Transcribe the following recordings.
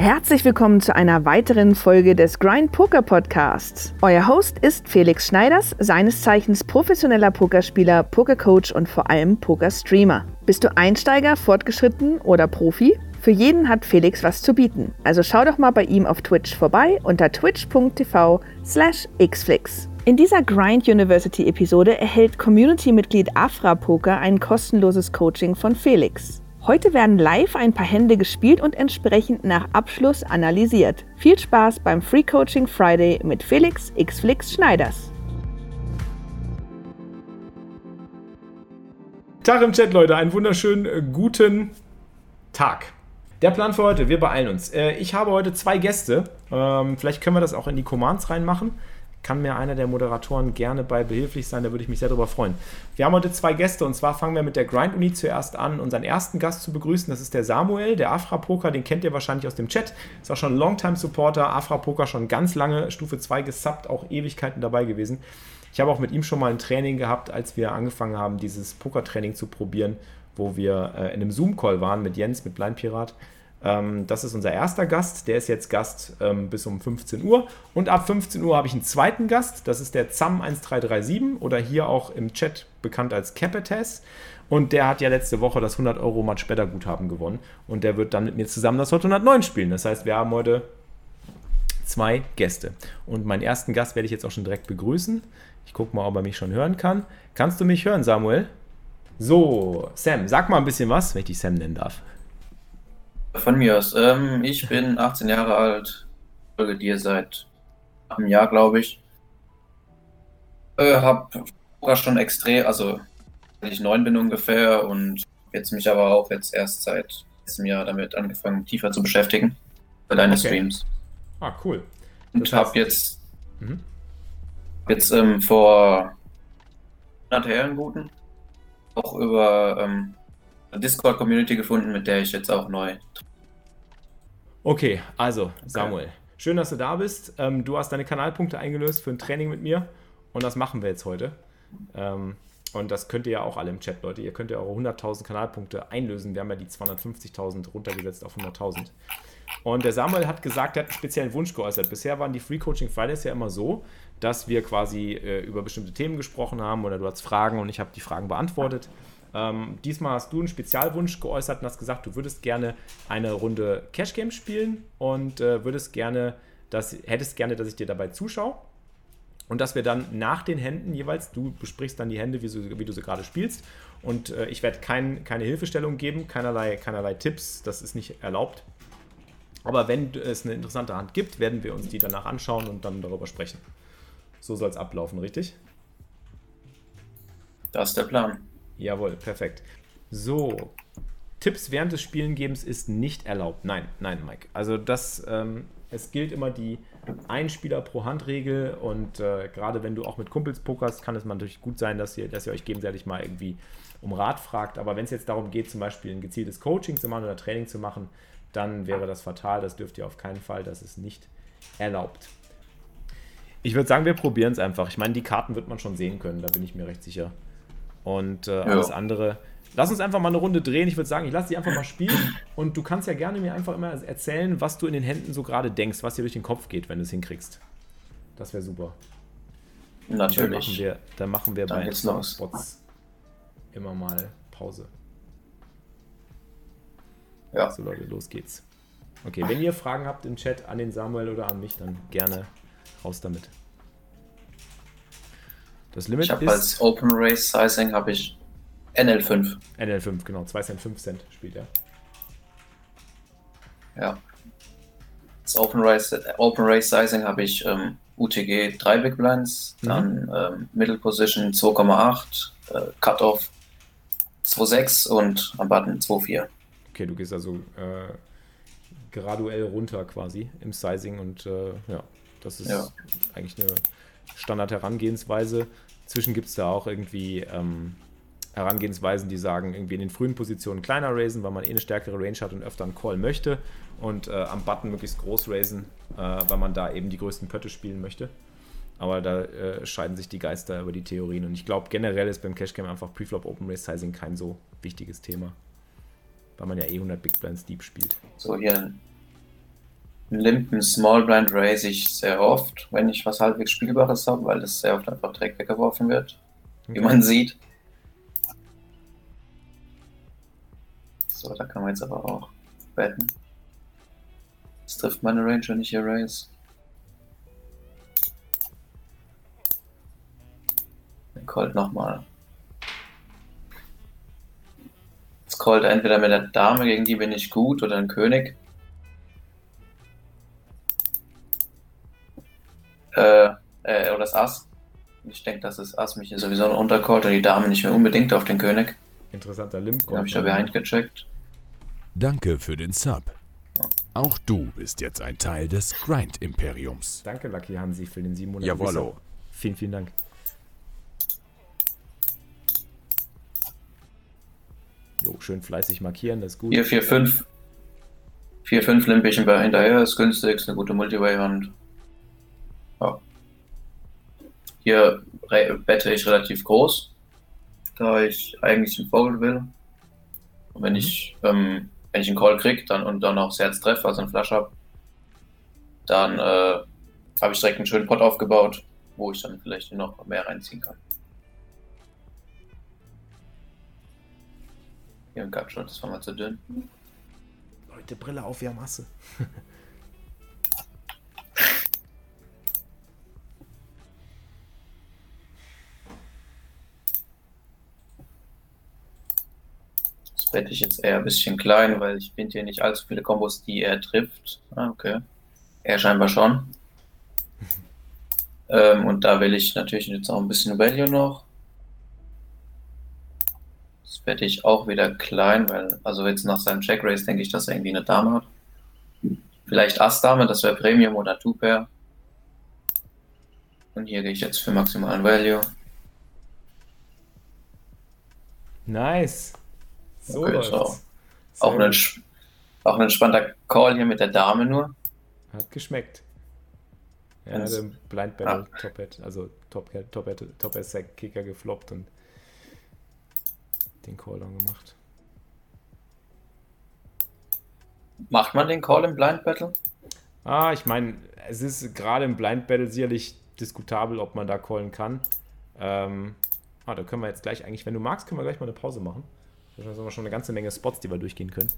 Herzlich willkommen zu einer weiteren Folge des Grind Poker Podcasts. Euer Host ist Felix Schneiders, seines Zeichens professioneller Pokerspieler, Pokercoach und vor allem Pokerstreamer. Bist du Einsteiger, fortgeschritten oder Profi? Für jeden hat Felix was zu bieten. Also schau doch mal bei ihm auf Twitch vorbei unter twitch.tv slash xflix. In dieser Grind University Episode erhält Community-Mitglied Afra Poker ein kostenloses Coaching von Felix. Heute werden live ein paar Hände gespielt und entsprechend nach Abschluss analysiert. Viel Spaß beim Free Coaching Friday mit Felix Xflix Schneiders. Tag im Chat, Leute. Einen wunderschönen äh, guten Tag. Der Plan für heute, wir beeilen uns. Äh, ich habe heute zwei Gäste. Ähm, vielleicht können wir das auch in die Commands reinmachen. Kann mir einer der Moderatoren gerne bei behilflich sein, da würde ich mich sehr darüber freuen. Wir haben heute zwei Gäste und zwar fangen wir mit der Grind-Uni zuerst an, unseren ersten Gast zu begrüßen. Das ist der Samuel, der Afra-Poker, den kennt ihr wahrscheinlich aus dem Chat. Ist auch schon Longtime-Supporter, Afra-Poker schon ganz lange, Stufe 2 gesubbt, auch Ewigkeiten dabei gewesen. Ich habe auch mit ihm schon mal ein Training gehabt, als wir angefangen haben, dieses Poker-Training zu probieren wo wir äh, in einem Zoom-Call waren mit Jens, mit Blind Pirat. Ähm, das ist unser erster Gast. Der ist jetzt Gast ähm, bis um 15 Uhr. Und ab 15 Uhr habe ich einen zweiten Gast. Das ist der ZAM1337 oder hier auch im Chat bekannt als Capitas. Und der hat ja letzte Woche das 100 Euro Match Better Guthaben gewonnen. Und der wird dann mit mir zusammen das Hot 109 spielen. Das heißt, wir haben heute zwei Gäste. Und meinen ersten Gast werde ich jetzt auch schon direkt begrüßen. Ich gucke mal, ob er mich schon hören kann. Kannst du mich hören, Samuel? So, Sam, sag mal ein bisschen was, wenn ich dich Sam nennen darf. Von mir aus. Ähm, ich bin 18 Jahre alt, folge dir seit einem Jahr, glaube ich. Äh, hab sogar schon extrem, also ich neun bin ungefähr und jetzt mich aber auch jetzt erst seit diesem Jahr damit angefangen, tiefer zu beschäftigen. Bei deinen okay. Streams. Ah, cool. Das und habe jetzt, mhm. jetzt ähm, vor Jahren guten auch über ähm, Discord-Community gefunden, mit der ich jetzt auch neu. Okay, also Samuel, okay. schön, dass du da bist. Ähm, du hast deine Kanalpunkte eingelöst für ein Training mit mir und das machen wir jetzt heute. Ähm, und das könnt ihr ja auch alle im Chat, Leute. Ihr könnt ja eure 100.000 Kanalpunkte einlösen. Wir haben ja die 250.000 runtergesetzt auf 100.000. Und der Samuel hat gesagt, er hat einen speziellen Wunsch geäußert. Bisher waren die Free Coaching Fridays ja immer so, dass wir quasi äh, über bestimmte Themen gesprochen haben oder du hast Fragen und ich habe die Fragen beantwortet. Ähm, diesmal hast du einen Spezialwunsch geäußert und hast gesagt, du würdest gerne eine Runde Cash Game spielen und äh, würdest gerne, dass, hättest gerne, dass ich dir dabei zuschaue. Und dass wir dann nach den Händen jeweils, du besprichst dann die Hände, wie, du, wie du sie gerade spielst. Und äh, ich werde kein, keine Hilfestellung geben, keinerlei, keinerlei Tipps, das ist nicht erlaubt. Aber wenn es eine interessante Hand gibt, werden wir uns die danach anschauen und dann darüber sprechen. So soll es ablaufen, richtig? Das ist der Plan. Jawohl, perfekt. So, Tipps während des Spielengebens ist nicht erlaubt. Nein, nein, Mike. Also das, ähm, es gilt immer die Einspieler pro Hand-Regel und äh, gerade wenn du auch mit Kumpels pokerst, kann es natürlich gut sein, dass ihr, dass ihr euch gegenseitig mal irgendwie um Rat fragt. Aber wenn es jetzt darum geht, zum Beispiel ein gezieltes Coaching zu machen oder Training zu machen, dann wäre das fatal. Das dürft ihr auf keinen Fall. Das ist nicht erlaubt. Ich würde sagen, wir probieren es einfach. Ich meine, die Karten wird man schon sehen können, da bin ich mir recht sicher. Und äh, alles andere. Lass uns einfach mal eine Runde drehen. Ich würde sagen, ich lasse dich einfach mal spielen. Und du kannst ja gerne mir einfach immer erzählen, was du in den Händen so gerade denkst, was dir durch den Kopf geht, wenn du es hinkriegst. Das wäre super. Natürlich. Dann machen wir, dann machen wir dann bei Spots immer mal Pause. Ja. So Leute, los geht's. Okay, wenn ihr Fragen habt im Chat an den Samuel oder an mich, dann gerne raus damit. Das Limit ich ist. als Open Race Sizing habe ich NL5. NL5, genau. 2 Cent, 5 Cent spielt er. Ja. Das Open Race, Open Race Sizing habe ich ähm, UTG 3 Big Blinds, mhm. dann ähm, Middle Position 2,8, äh, Cutoff 2,6 und am Button 2,4. Okay, du gehst also äh, graduell runter quasi im Sizing und äh, ja, das ist ja. eigentlich eine Standard-Herangehensweise. Zwischen gibt es da auch irgendwie ähm, Herangehensweisen, die sagen, irgendwie in den frühen Positionen kleiner raisen, weil man eh eine stärkere Range hat und öfter einen Call möchte und äh, am Button möglichst groß raisen, äh, weil man da eben die größten Pötte spielen möchte. Aber da äh, scheiden sich die Geister über die Theorien und ich glaube generell ist beim Cash Game einfach Preflop Open Race Sizing kein so wichtiges Thema weil man ja eh 100 Big Blinds Deep spielt. So, hier Limpen Small Blind raise ich sehr oft, wenn ich was halbwegs Spielbares habe, weil das sehr oft einfach direkt weggeworfen wird, wie man sieht. So, da kann man jetzt aber auch betten. Das trifft meine Range, wenn ich hier raise. Colt nochmal. Jetzt callt er entweder mit der Dame, gegen die bin ich gut, oder ein König. Das Ass. Ich denke, dass das Ass mich hier sowieso untercallt und die Dame nicht mehr unbedingt auf den König. Interessanter Limp. Den habe ich da behind gecheckt. Danke für den Sub. Auch du bist jetzt ein Teil des Grind-Imperiums. Danke, Lucky Hansi, für den 700 Jawollo. Vielen, vielen Dank. Jo, schön fleißig markieren, das ist gut. Hier 4, 5. 4, 5 limpe ich hinterher, ist günstig, ist eine gute Multiway-Hand. Ja. Hier bette ich relativ groß, da ich eigentlich einen Fold will. Und wenn ich, ähm, wenn ich einen Call kriege dann, und dann auch das Herz treffe, also einen Flash habe, dann äh, habe ich direkt einen schönen Pot aufgebaut, wo ich dann vielleicht noch mehr reinziehen kann. Hier ein Gutshot, das war mal zu dünn. Leute, Brille auf, wir haben Masse. Das wette ich jetzt eher ein bisschen klein, weil ich finde hier nicht allzu viele Kombos, die er trifft. Ah, okay. Er scheinbar schon. ähm, und da will ich natürlich jetzt auch ein bisschen Value noch. Das wette ich auch wieder klein, weil, also jetzt nach seinem Check Race denke ich, dass er irgendwie eine Dame hat. Vielleicht Ass-Dame, das wäre Premium oder Two-Pair. Und hier gehe ich jetzt für maximalen Value. Nice. So Okay, läuft's. Auch ein, auch ein entspannter Call hier mit der Dame nur. Hat geschmeckt. Er hat im Blind Battle Top Head, also Top Head, Top Head, Top Head Sack Kicker gefloppt und den Call dann gemacht. Macht man den Call im Blind Battle? Ah, ich meine, es ist gerade im Blind Battle sicherlich diskutabel, ob man da callen kann. Ähm, ah, da können wir jetzt gleich eigentlich, wenn du magst, können wir gleich mal eine Pause machen. Da haben wir schon eine ganze Menge Spots, die wir durchgehen können.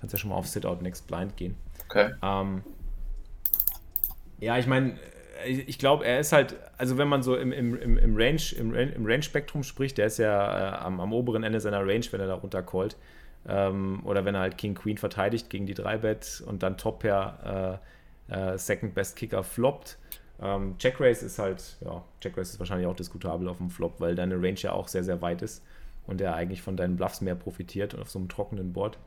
Kannst ja schon mal auf Sit Out Next Blind gehen. Okay. Ähm, ja, ich meine, ich glaube, er ist halt, also wenn man so im, im, im, Range, im, im Range-Spektrum spricht, der ist ja äh, am, am oberen Ende seiner Range, wenn er da runter callt. Ähm, oder wenn er halt King Queen verteidigt gegen die 3-Bet und dann Top Pair äh, äh, Second Best Kicker floppt. Ähm, Check Race ist halt, ja, Check Race ist wahrscheinlich auch diskutabel auf dem Flop, weil deine Range ja auch sehr, sehr weit ist und er eigentlich von deinen Bluffs mehr profitiert auf so einem trockenen Board.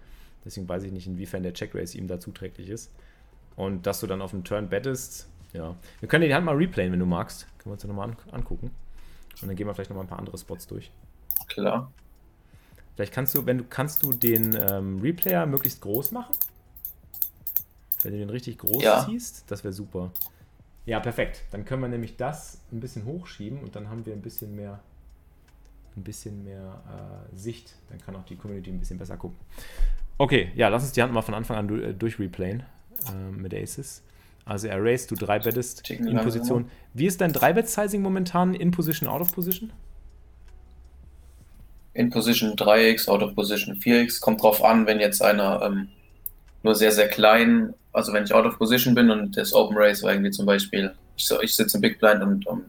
Deswegen weiß ich nicht, inwiefern der Check Race ihm da zuträglich ist. Und dass du dann auf den Turn bettest, ja. Wir können die Hand mal replayen, wenn du magst. Können wir uns ja nochmal an angucken. Und dann gehen wir vielleicht nochmal ein paar andere Spots durch. Klar. Vielleicht kannst du, wenn du, kannst du den ähm, Replayer möglichst groß machen? Wenn du den richtig groß Ja. ziehst, das wäre super. Ja, perfekt. Dann können wir nämlich das ein bisschen hochschieben und dann haben wir ein bisschen mehr, ein bisschen mehr äh, Sicht. Dann kann auch die Community ein bisschen besser gucken. Okay, ja, lass uns die Hand mal von Anfang an du, äh, durchreplayen äh, mit Aces. Also er raised, du 3 bettest in. Position. Wie ist dein 3-Bet-Sizing momentan? In Position, out of Position? In Position 3x, out of Position 4x. Kommt drauf an, wenn jetzt einer ähm, nur sehr, sehr klein, also wenn ich out of Position bin und das Open Race war irgendwie zum Beispiel, ich, so, ich sitze im Big Blind und um,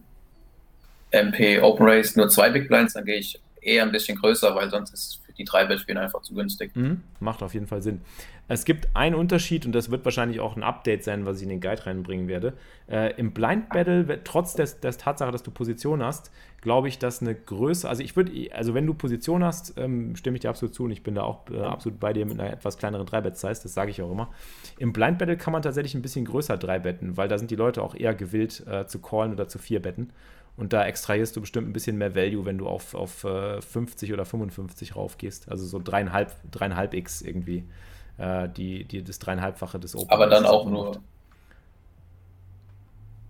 MP Open Race nur zwei Big Blinds, dann gehe ich eher ein bisschen größer, weil sonst ist für die 3 bet spielen einfach zu günstig. Mhm, macht auf jeden Fall Sinn. Es gibt einen Unterschied und das wird wahrscheinlich auch ein Update sein, was ich in den Guide reinbringen werde. Äh, Im Blind Battle, trotz des, des Tatsache, dass du Position hast, glaube ich, dass eine Größe, also ich würde, also wenn du Position hast, ähm, stimme ich dir absolut zu und ich bin da auch äh, absolut bei dir mit einer etwas kleineren 3-Bet-Size, das sage ich auch immer. Im Blind Battle kann man tatsächlich ein bisschen größer 3-Betten, weil da sind die Leute auch eher gewillt äh, zu callen oder zu 4-Betten. Und da extrahierst du bestimmt ein bisschen mehr Value, wenn du auf, auf äh, 50 oder 55 raufgehst. Also so dreieinhalb, dreieinhalb X irgendwie. Äh, die, die, das dreieinhalbfache des Open. Aber dann auch nur,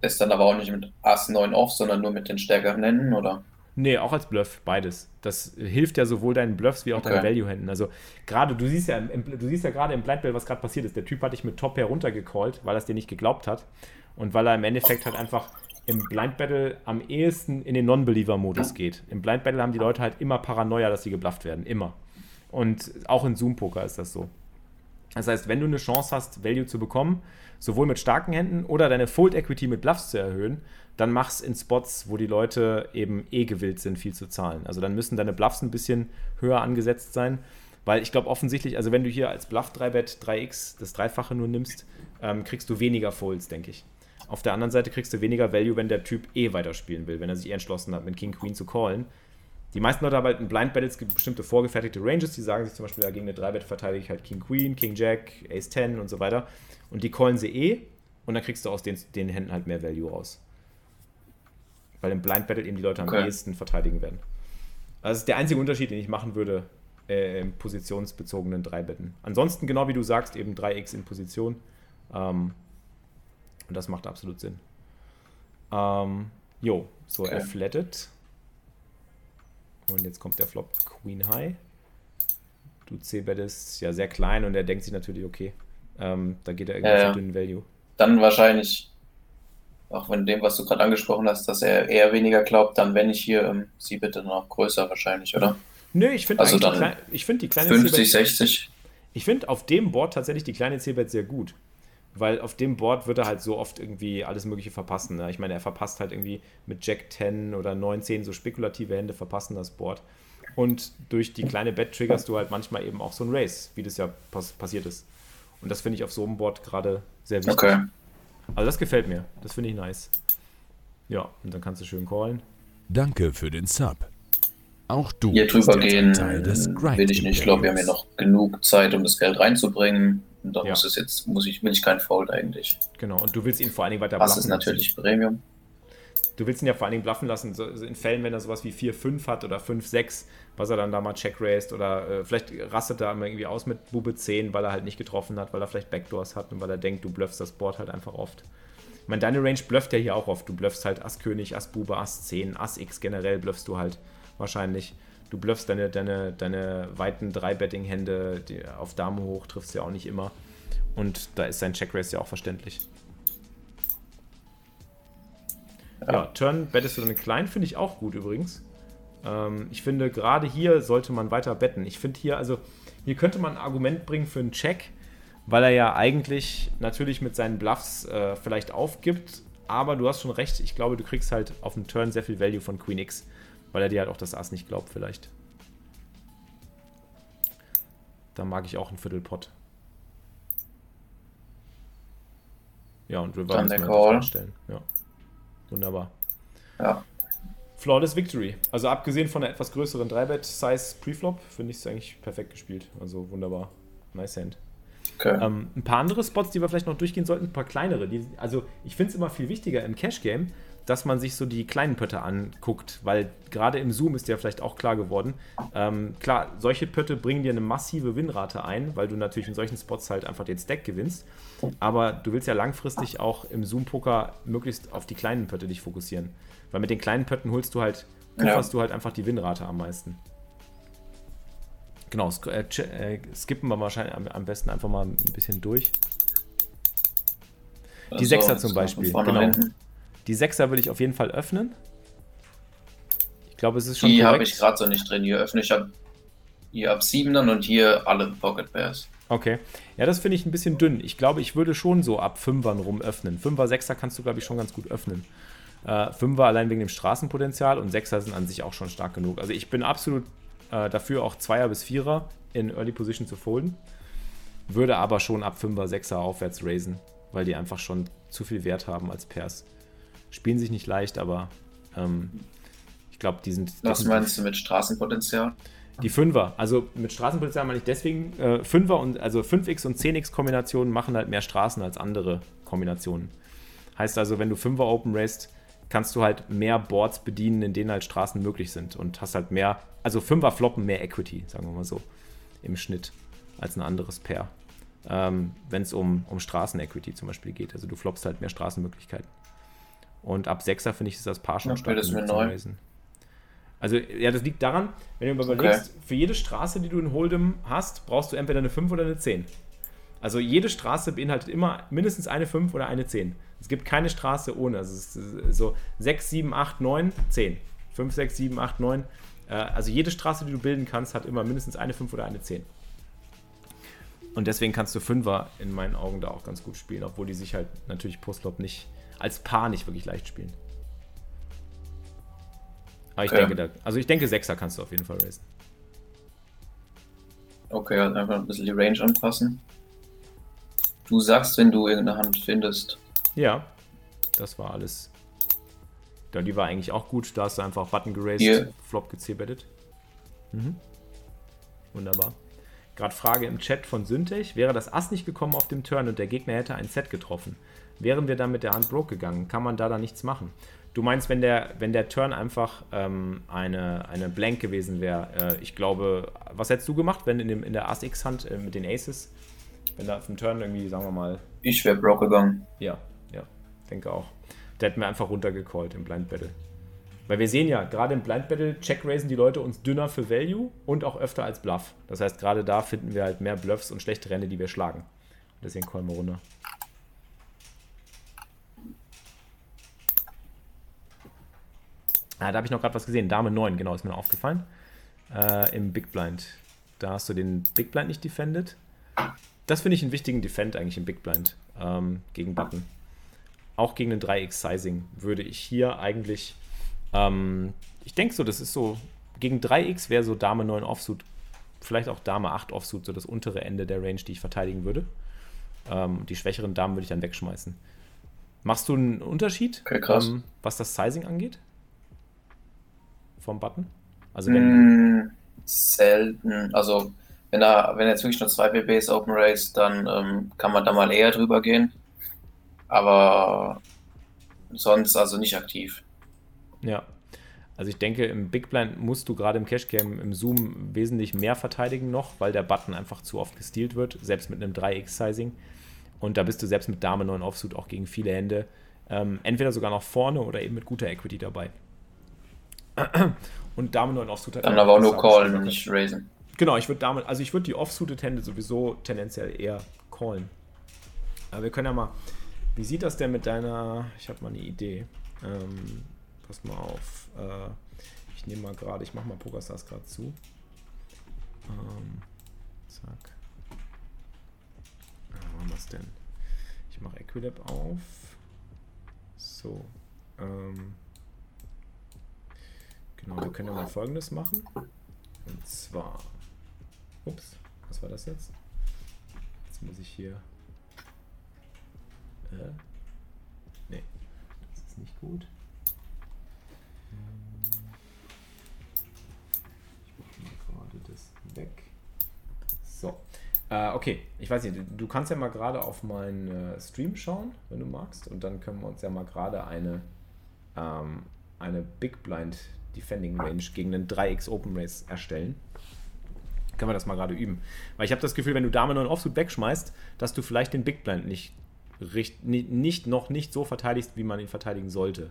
ist dann aber auch nicht mit Ass 9 off, sondern nur mit den stärkeren Händen, oder? Nee, auch als Bluff, beides. Das hilft ja sowohl deinen Bluffs wie auch Okay. deinen Value-Händen. Also gerade, du siehst ja, im, du siehst ja gerade im Blind was gerade passiert ist. Der Typ hat dich mit Top Pair runtergecallt, weil er es dir nicht geglaubt hat. Und weil er im Endeffekt halt einfach im Blind Battle am ehesten in den Non-Believer-Modus geht. Im Blind Battle haben die Leute halt immer Paranoia, dass sie geblufft werden. Immer. Und auch in Zoom-Poker ist das so. Das heißt, wenn du eine Chance hast, Value zu bekommen, sowohl mit starken Händen oder deine Fold Equity mit Bluffs zu erhöhen, dann mach's in Spots, wo die Leute eben eh gewillt sind, viel zu zahlen. Also dann müssen deine Bluffs ein bisschen höher angesetzt sein, weil ich glaube offensichtlich, also wenn du hier als Bluff 3-Bet 3x das Dreifache nur nimmst, ähm, kriegst du weniger Folds, denke ich. Auf der anderen Seite kriegst du weniger Value, wenn der Typ eh weiterspielen will, wenn er sich eh entschlossen hat, mit King Queen zu callen. Die meisten Leute haben halt in Blind Battles bestimmte vorgefertigte Ranges, die sagen sich zum Beispiel, ja, gegen eine 3-Bet verteidige ich halt King Queen, King Jack, Ace 10 und so weiter. Und die callen sie eh und dann kriegst du aus den, den Händen halt mehr Value raus. Weil im Blind Battle eben die Leute am Okay. ehesten verteidigen werden. Also das ist der einzige Unterschied, den ich machen würde äh, im positionsbezogenen 3-Betten. Ansonsten, genau wie du sagst, eben 3x in Position. Ähm, und das macht absolut Sinn. Ähm, jo, so Okay. er flattet. Und jetzt kommt der Flop Queen High. Du C-Bettest ja sehr klein und er denkt sich natürlich, okay, ähm, da geht er irgendwie Ja, auf dünnen Value. Dann wahrscheinlich, auch von dem, was du gerade angesprochen hast, dass er eher weniger glaubt, dann wenn ich hier ähm, sie bitte noch größer wahrscheinlich, oder? Nö, ich finde Also die klei- ich find die kleine 50, C-Bet 60. Ich finde auf dem Board tatsächlich die kleine C-Bet sehr gut. Weil auf dem Board wird er halt so oft irgendwie alles Mögliche verpassen. Ne? Ich meine, er verpasst halt irgendwie mit Jack 10 oder 9, 10 so spekulative Hände verpassen das Board. Und durch die kleine Bet triggerst du halt manchmal eben auch so ein Race, wie das ja pass passiert ist. Und das finde ich auf so einem Board gerade sehr wichtig. Okay. Also das gefällt mir. Das finde ich nice. Ja, und dann kannst du schön callen. Danke für den Sub. Auch du Hier bist drüber gehen ein Teil des Grind will ich nicht. Ich glaube, wir haben ja noch genug Zeit, um das Geld reinzubringen. Und da Ja. muss es jetzt, muss ich, will ich keinen Fold eigentlich. Genau. Und du willst ihn vor allen Dingen weiter Das bluffen ist lassen. natürlich Premium. Du willst ihn ja vor allen Dingen bluffen lassen, so in Fällen, wenn er sowas wie 4-5 hat oder 5-6, was er dann da mal check raised oder äh, vielleicht rastet er irgendwie aus mit Bube 10, weil er halt nicht getroffen hat, weil er vielleicht Backdoors hat und weil er denkt, du bluffst das Board halt einfach oft. Ich meine, deine Range blufft ja hier auch oft. Du bluffst halt Ass König, Ass Bube, Ass 10, Ass X generell bluffst du halt wahrscheinlich. Du bluffst deine, deine, deine weiten 3-Betting-Hände die auf Dame hoch, triffst ja auch nicht immer. Und da ist sein Check Raise ja auch verständlich. Ja, Turn bettest du dann klein, finde ich auch gut übrigens. Ähm, ich finde, gerade hier sollte man weiter betten. Ich finde hier, also, hier könnte man ein Argument bringen für einen Check, weil er ja eigentlich natürlich mit seinen Bluffs äh, vielleicht aufgibt. Aber du hast schon recht, ich glaube, du kriegst halt auf dem Turn sehr viel Value von Queen X, weil er dir halt auch das Ass nicht glaubt, vielleicht. Da mag ich auch einen Viertelpott. Ja, und River Call. einfach einstellen. Ja. Wunderbar. Ja. Flawless Victory. Also abgesehen von einer etwas größeren 3-Bet-Size Preflop, finde ich es eigentlich perfekt gespielt. Also wunderbar. Nice Hand. Okay. Ähm, ein paar andere Spots, die wir vielleicht noch durchgehen sollten, ein paar kleinere. Die, also ich finde es immer viel wichtiger im Cash-Game, dass man sich so die kleinen Pötte anguckt, weil gerade im Zoom ist dir vielleicht auch klar geworden. Ähm, klar, solche Pötte bringen dir eine massive Winrate ein, weil du natürlich in solchen Spots halt einfach den Stack gewinnst. Aber du willst ja langfristig auch im Zoom-Poker möglichst auf die kleinen Pötte dich fokussieren. Weil mit den kleinen Pötten holst du halt, pufferst du halt einfach die Winrate am meisten. Genau, sk äh, äh, skippen wir wahrscheinlich am, am besten einfach mal ein bisschen durch. die Sechser zum jetzt Beispiel, genau. hinten. Die Sechser würde ich auf jeden Fall öffnen. Ich glaube, es ist schon Die habe ich gerade so nicht drin. Hier öffne ich ab, hier ab 7 und hier alle Pocket Pairs. Okay. Ja, das finde ich ein bisschen dünn. Ich glaube, ich würde schon so ab Fünfern rum öffnen. Fünfer, Sechser kannst du, glaube ich, schon ganz gut öffnen. Äh, Fünfer allein wegen dem Straßenpotenzial und Sechser sind an sich auch schon stark genug. Also ich bin absolut äh, dafür, auch Zweier bis Vierer in Early Position zu folden. Würde aber schon ab Fünfer, Sechser aufwärts raisen, weil die einfach schon zu viel Wert haben als Pairs. Spielen sich nicht leicht, aber ähm, ich glaube, die sind. Was meinst du mit Straßenpotenzial? die Fünfer, also mit Straßenpotenzial meine ich deswegen, äh, Fünfer und also 5x und 10x Kombinationen machen halt mehr Straßen als andere Kombinationen. Heißt also, wenn du Fünfer Open raced, kannst du halt mehr Boards bedienen, in denen halt Straßen möglich sind und hast halt mehr, also Fünfer floppen mehr Equity, sagen wir mal so, im Schnitt als ein anderes Pair. Ähm, wenn es um, um Straßen-Equity zum Beispiel geht. Also du floppst halt mehr Straßenmöglichkeiten. Und ab 6er finde ich, ist das Paar schon Ja, stark das neu. Raisen. Also, ja, das liegt daran, wenn du überlegst, okay. für jede Straße, die du in Hold'em hast, brauchst du entweder eine 5 oder eine 10. Also jede Straße beinhaltet immer mindestens eine 5 oder eine 10. Es gibt keine Straße ohne. Also es ist so 6, 7, 8, 9, 10. 5, 6, 7, 8, 9. Also jede Straße, die du bilden kannst, hat immer mindestens eine 5 oder eine 10. Und deswegen kannst du Fünfer in meinen Augen da auch ganz gut spielen, obwohl die sich halt natürlich Postlop nicht als Paar nicht wirklich leicht spielen. Aber ich denke, da, also ich denke, Sechser kannst du auf jeden Fall racen. Okay, halt einfach ein bisschen die Range anpassen. Du sagst, wenn du irgendeine Hand findest. Ja, das war alles. Ja, die war eigentlich auch gut. Da hast du einfach Button geraced, Hier. Flop gezebettet. Mhm. Wunderbar. Gerade Frage im Chat von Syntech. Wäre das Ass nicht gekommen auf dem Turn und der Gegner hätte ein Set getroffen? Wären wir dann mit der Hand broke gegangen? Kann man da dann nichts machen? Du meinst, wenn der, wenn der Turn einfach ähm, eine, eine Blank gewesen wäre, äh, ich glaube, was hättest du gemacht, wenn in, dem, in der Ass-X-Hand äh, mit den Aces, wenn da auf dem Turn irgendwie, sagen wir mal. Ich wäre broke gegangen. Ja, ja, denke auch. Der hätten wir einfach runtergecallt im Blind Battle. Weil wir sehen ja, gerade im Blind Battle check raisen die Leute uns dünner für Value und auch öfter als Bluff. Das heißt, gerade da finden wir halt mehr Bluffs und schlechte Rennen, die wir schlagen. Deswegen callen wir runter. Ah, da habe ich noch gerade was gesehen. Dame 9, genau, ist mir aufgefallen. Äh, Im Big Blind. Da hast du den Big Blind nicht defended. Das finde ich einen wichtigen Defend eigentlich im Big Blind ähm, gegen Button. Auch gegen den 3x Sizing würde ich hier eigentlich. Ähm, ich denke so, das ist so. Gegen 3x wäre so Dame 9 Offsuit, vielleicht auch Dame 8 Offsuit, so das untere Ende der Range, die ich verteidigen würde. Ähm, die schwächeren Damen würde ich dann wegschmeißen. Machst du einen Unterschied, okay, ähm, was das Sizing angeht? Vom Button? Also wenn mm, selten. Also wenn er, wenn er jetzt wirklich nur zwei PBs Open Race, dann ähm, kann man da mal eher drüber gehen. Aber sonst also nicht aktiv. Ja. Also ich denke, im Big Blind musst du gerade im Cash Game im Zoom wesentlich mehr verteidigen noch, weil der Button einfach zu oft gestealt wird, selbst mit einem 3x-Sizing. Und da bist du selbst mit Dame 9 Offsuit auch gegen viele Hände ähm, entweder sogar noch vorne oder eben mit guter Equity dabei. Und Dame 9 Offsuited. Dann aber auch nur callen und nicht raisen. Genau, ich würde Dame, also ich würde die Offsuited Hände sowieso tendenziell eher callen. Aber wir können ja mal, wie sieht das denn mit deiner, ich habe mal eine Idee. Ähm, pass mal auf. Äh, ich nehme mal gerade, ich mache mal PokerStars gerade zu. Ähm, zack. Wo haben wir es denn? Ich mache Equilab auf. So. Ähm, Genau, wir können ja mal folgendes machen. Und zwar. Ups, was war das jetzt? Jetzt muss ich hier. Äh, nee, das ist nicht gut. Ich mache mal gerade das weg. So. Äh, okay, ich weiß nicht, du kannst ja mal gerade auf meinen äh, Stream schauen, wenn du magst. Und dann können wir uns ja mal gerade eine, ähm, eine Big Blind Defending Range gegen einen 3x Open Race erstellen. Können wir das mal gerade üben. Weil ich habe das Gefühl, wenn du Dame 9 Offsuit wegschmeißt, dass du vielleicht den Big Blind nicht, nicht, noch nicht so verteidigst, wie man ihn verteidigen sollte.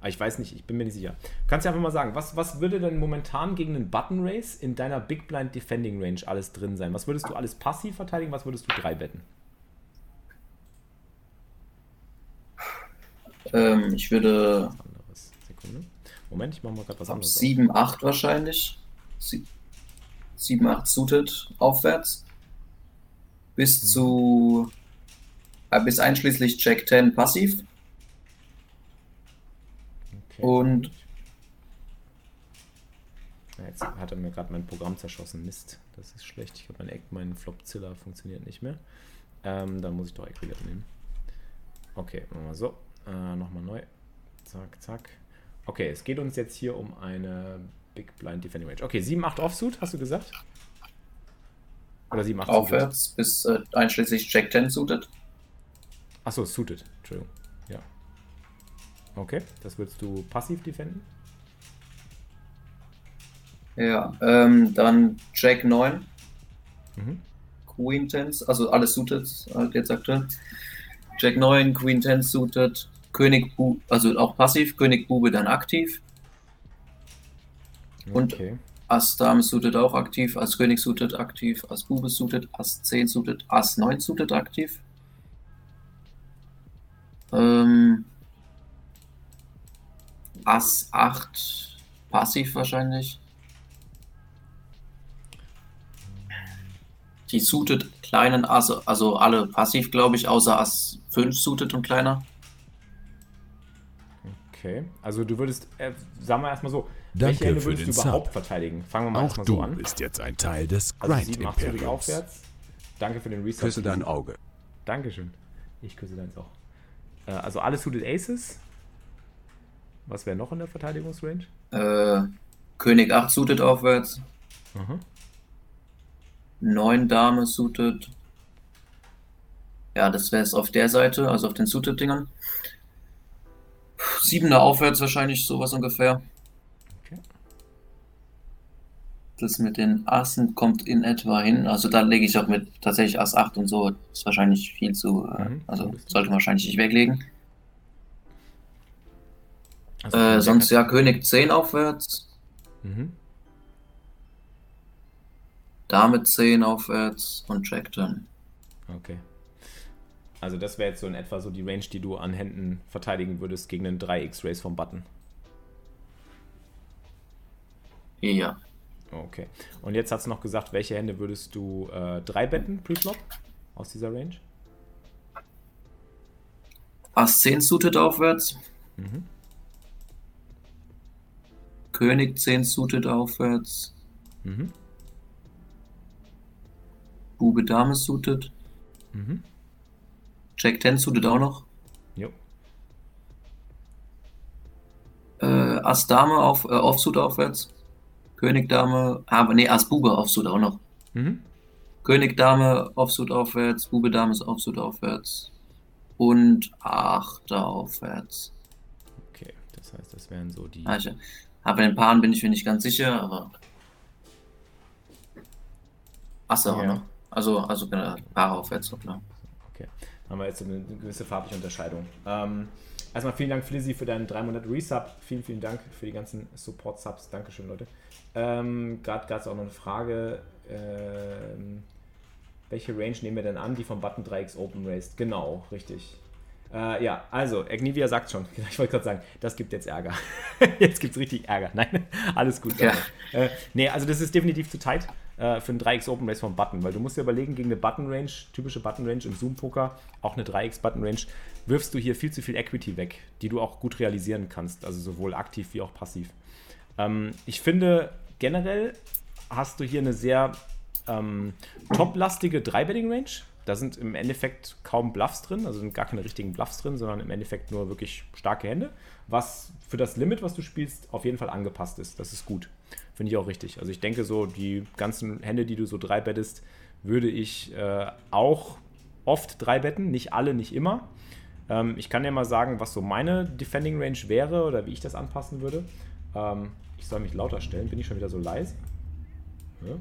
Aber ich weiß nicht, ich bin mir nicht sicher. Du kannst ja einfach mal sagen, was, was würde denn momentan gegen einen Button Race in deiner Big Blind Defending Range alles drin sein? Was würdest du alles passiv verteidigen? Was würdest du drei betten? Ähm, ich würde. Moment, ich mache mal gerade was anderes. 7, 8 wahrscheinlich. 7, 8 suited aufwärts. Bis mhm. zu. Äh, bis einschließlich Jack 10 passiv. Okay. Und. Ja, jetzt hat er mir gerade mein Programm zerschossen. Mist, das ist schlecht. Ich glaube, mein, mein Flopzilla funktioniert nicht mehr. Ähm, dann muss ich doch Equilibrium nehmen. Okay, machen wir so. Äh, Nochmal neu. Zack, zack. Okay, es geht uns jetzt hier um eine Big Blind Defending Range. Okay, 7, 8 Offsuit, hast du gesagt? Oder 7, 8 Aufwärts suited? bis äh, einschließlich Jack 10 suited. Achso, suited. Entschuldigung. Ja. Okay, das willst du passiv defenden? Ja, ähm, dann Jack 9. Mhm. Queen 10, also alles suited, halt jetzt aktuell. Jack 9, Queen 10 suited, König, Bu also auch passiv, König Bube dann aktiv. Und okay. Ass Dame suited auch aktiv, Ass König suited aktiv, Ass Bube suited, Ass 10 suited, Ass 9 suited aktiv. Ähm, Ass 8 passiv wahrscheinlich. Die suited kleinen Asse, also alle passiv, glaube ich, außer Ass 5 suited und kleiner. Okay, also du würdest, äh, sagen wir erstmal so, Danke welche Hände würdest du überhaupt Sub. verteidigen? Fangen wir mal Auch du so an. bist jetzt ein Teil des Grind-Imperiums. Also aufwärts. Danke für den Reset. Küsse dein Auge. Dankeschön. Ich küsse deins auch. Äh, also alle Suited Aces. Was wäre noch in der Verteidigungsrange? Äh, König 8 suited aufwärts. Mhm. 9 Dame suited. Ja, das wäre es auf der Seite, also auf den Suited-Dingern. 7er aufwärts wahrscheinlich, sowas ungefähr. Okay. Das mit den Assen kommt in etwa hin. Also da lege ich auch mit tatsächlich Ass 8 und so. Ist wahrscheinlich viel zu. Äh, mhm, also sollte man wahrscheinlich nicht weglegen. Also äh, sonst ja König 10 aufwärts. Mhm. Dame 10 aufwärts und Jack 10. Okay. Also das wäre jetzt so in etwa so die Range, die du an Händen verteidigen würdest gegen einen 3x-Race vom Button. Ja. Okay. Und jetzt hast du noch gesagt, welche Hände würdest du äh, drei betten Preflop aus dieser Range? Ass 10 suited aufwärts. Mhm. König 10 suited aufwärts. Mhm. Bube Dame suited. Mhm. Jack 10 suited auch noch. Jo. Äh, Ass Dame auf, äh, Offsuit aufwärts. König Dame, ah, aber nee, Ass Bube Offsuit auch noch. Mhm. König Dame Offsuit aufwärts, Bube Dame ist Offsuit aufwärts. Und Achter aufwärts. Okay, das heißt, das wären so die. Ah, ich, aber den Paaren bin ich mir nicht ganz sicher, aber. Asse ja. auch noch. Also, also genau, Paare aufwärts, klar. Okay, haben wir jetzt eine gewisse farbliche Unterscheidung. Ähm, erstmal vielen Dank, Flizzy, für deinen 3 Monate Resub. Vielen, vielen Dank für die ganzen Support-Subs. Dankeschön, Leute. Ähm, Gerade gab es auch noch eine Frage. Ähm, welche Range nehmen wir denn an, die vom Button 3x Open raced? Genau, richtig. Äh, ja, also, Agnivia sagt schon, ich wollte gerade sagen, das gibt jetzt Ärger. jetzt gibt es richtig Ärger. Nein, alles gut. Ja. Äh, nee, also das ist definitiv zu tight äh, für einen 3x Open Race vom Button, weil du musst dir überlegen, gegen eine Button Range, typische Button Range im Zoom-Poker, auch eine 3x Button Range, wirfst du hier viel zu viel Equity weg, die du auch gut realisieren kannst, also sowohl aktiv wie auch passiv. Ähm, ich finde, generell hast du hier eine sehr ähm, top-lastige 3-Betting-Range da sind im Endeffekt kaum Bluffs drin, also sind gar keine richtigen Bluffs drin, sondern im Endeffekt nur wirklich starke Hände, was für das Limit, was du spielst, auf jeden Fall angepasst ist. Das ist gut. Finde ich auch richtig. Also ich denke so, die ganzen Hände, die du so drei bettest, würde ich äh, auch oft drei betten, nicht alle, nicht immer. Ähm, ich kann dir mal sagen, was so meine Defending Range wäre oder wie ich das anpassen würde. Ähm, ich soll mich lauter stellen, bin ich schon wieder so leise? Ja.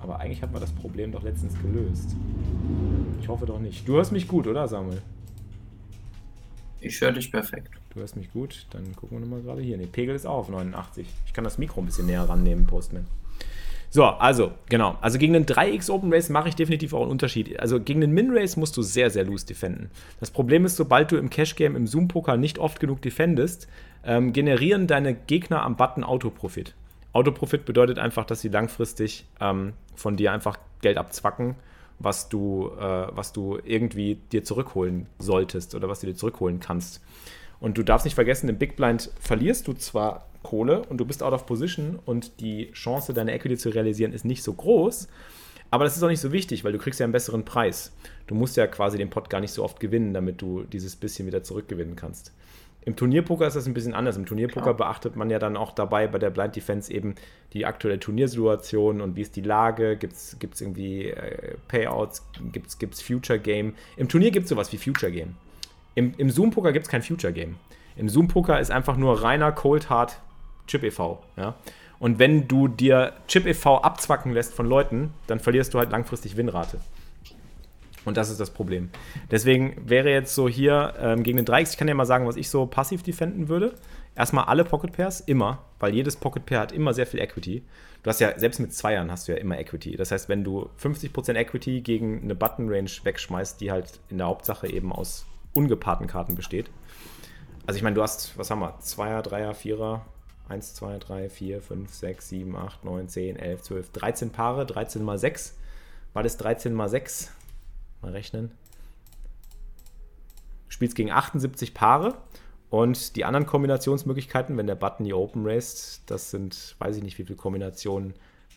Aber eigentlich hat man das Problem doch letztens gelöst. Ich hoffe doch nicht. Du hörst mich gut, oder Samuel? Ich höre dich perfekt. Du hörst mich gut. Dann gucken wir nochmal gerade hier. Ne, Pegel ist auch auf 89. Ich kann das Mikro ein bisschen näher rannehmen, Postman. So, also, genau. Also gegen den 3x Open Race mache ich definitiv auch einen Unterschied. Also gegen den Min Race musst du sehr, sehr loose defenden. Das Problem ist, sobald du im Cash Game, im Zoom-Poker nicht oft genug defendest, ähm, generieren deine Gegner am Button Autoprofit. Autoprofit bedeutet einfach, dass sie langfristig ähm, von dir einfach Geld abzwacken, was du, äh, was du irgendwie dir zurückholen solltest oder was du dir zurückholen kannst. Und du darfst nicht vergessen, im Big Blind verlierst du zwar Kohle und du bist out of position und die Chance, deine Equity zu realisieren, ist nicht so groß. Aber das ist auch nicht so wichtig, weil du kriegst ja einen besseren Preis. Du musst ja quasi den Pot gar nicht so oft gewinnen, damit du dieses bisschen wieder zurückgewinnen kannst. Im Turnierpoker ist das ein bisschen anders. Im Turnierpoker beachtet man ja dann auch dabei bei der Blind Defense eben die aktuelle Turniersituation und wie ist die Lage, gibt es irgendwie äh, Payouts, gibt es Future Game. Im Turnier gibt es sowas wie Future Game. Im, im Zoom-Poker gibt es kein Future Game. Im Zoom-Poker ist einfach nur reiner Cold Hard Chip e.V. Ja? Und wenn du dir Chip e.V. abzwacken lässt von Leuten, dann verlierst du halt langfristig Winrate. Und das ist das Problem. Deswegen wäre jetzt so hier ähm, gegen den 3x, ich kann dir mal sagen, was ich so passiv defenden würde. erstmal alle Pocket Pairs, immer, weil jedes Pocket Pair hat immer sehr viel Equity. Du hast ja, selbst mit Zweiern hast du ja immer Equity. Das heißt, wenn du 50% Equity gegen eine Button Range wegschmeißt, die halt in der Hauptsache eben aus ungepaarten Karten besteht. Also ich meine, du hast, was haben wir? Zweier, Dreier, Vierer, 1, 2, 3, 4, 5, 6, 7, 8, 9, 10, 11, 12, 13 Paare, 13 mal 6. War das 13 mal 6? Mal rechnen. Du spielst gegen 78 Paare und die anderen Kombinationsmöglichkeiten, wenn der Button die Open raced, das sind, weiß ich nicht, wie viele Kombinationen.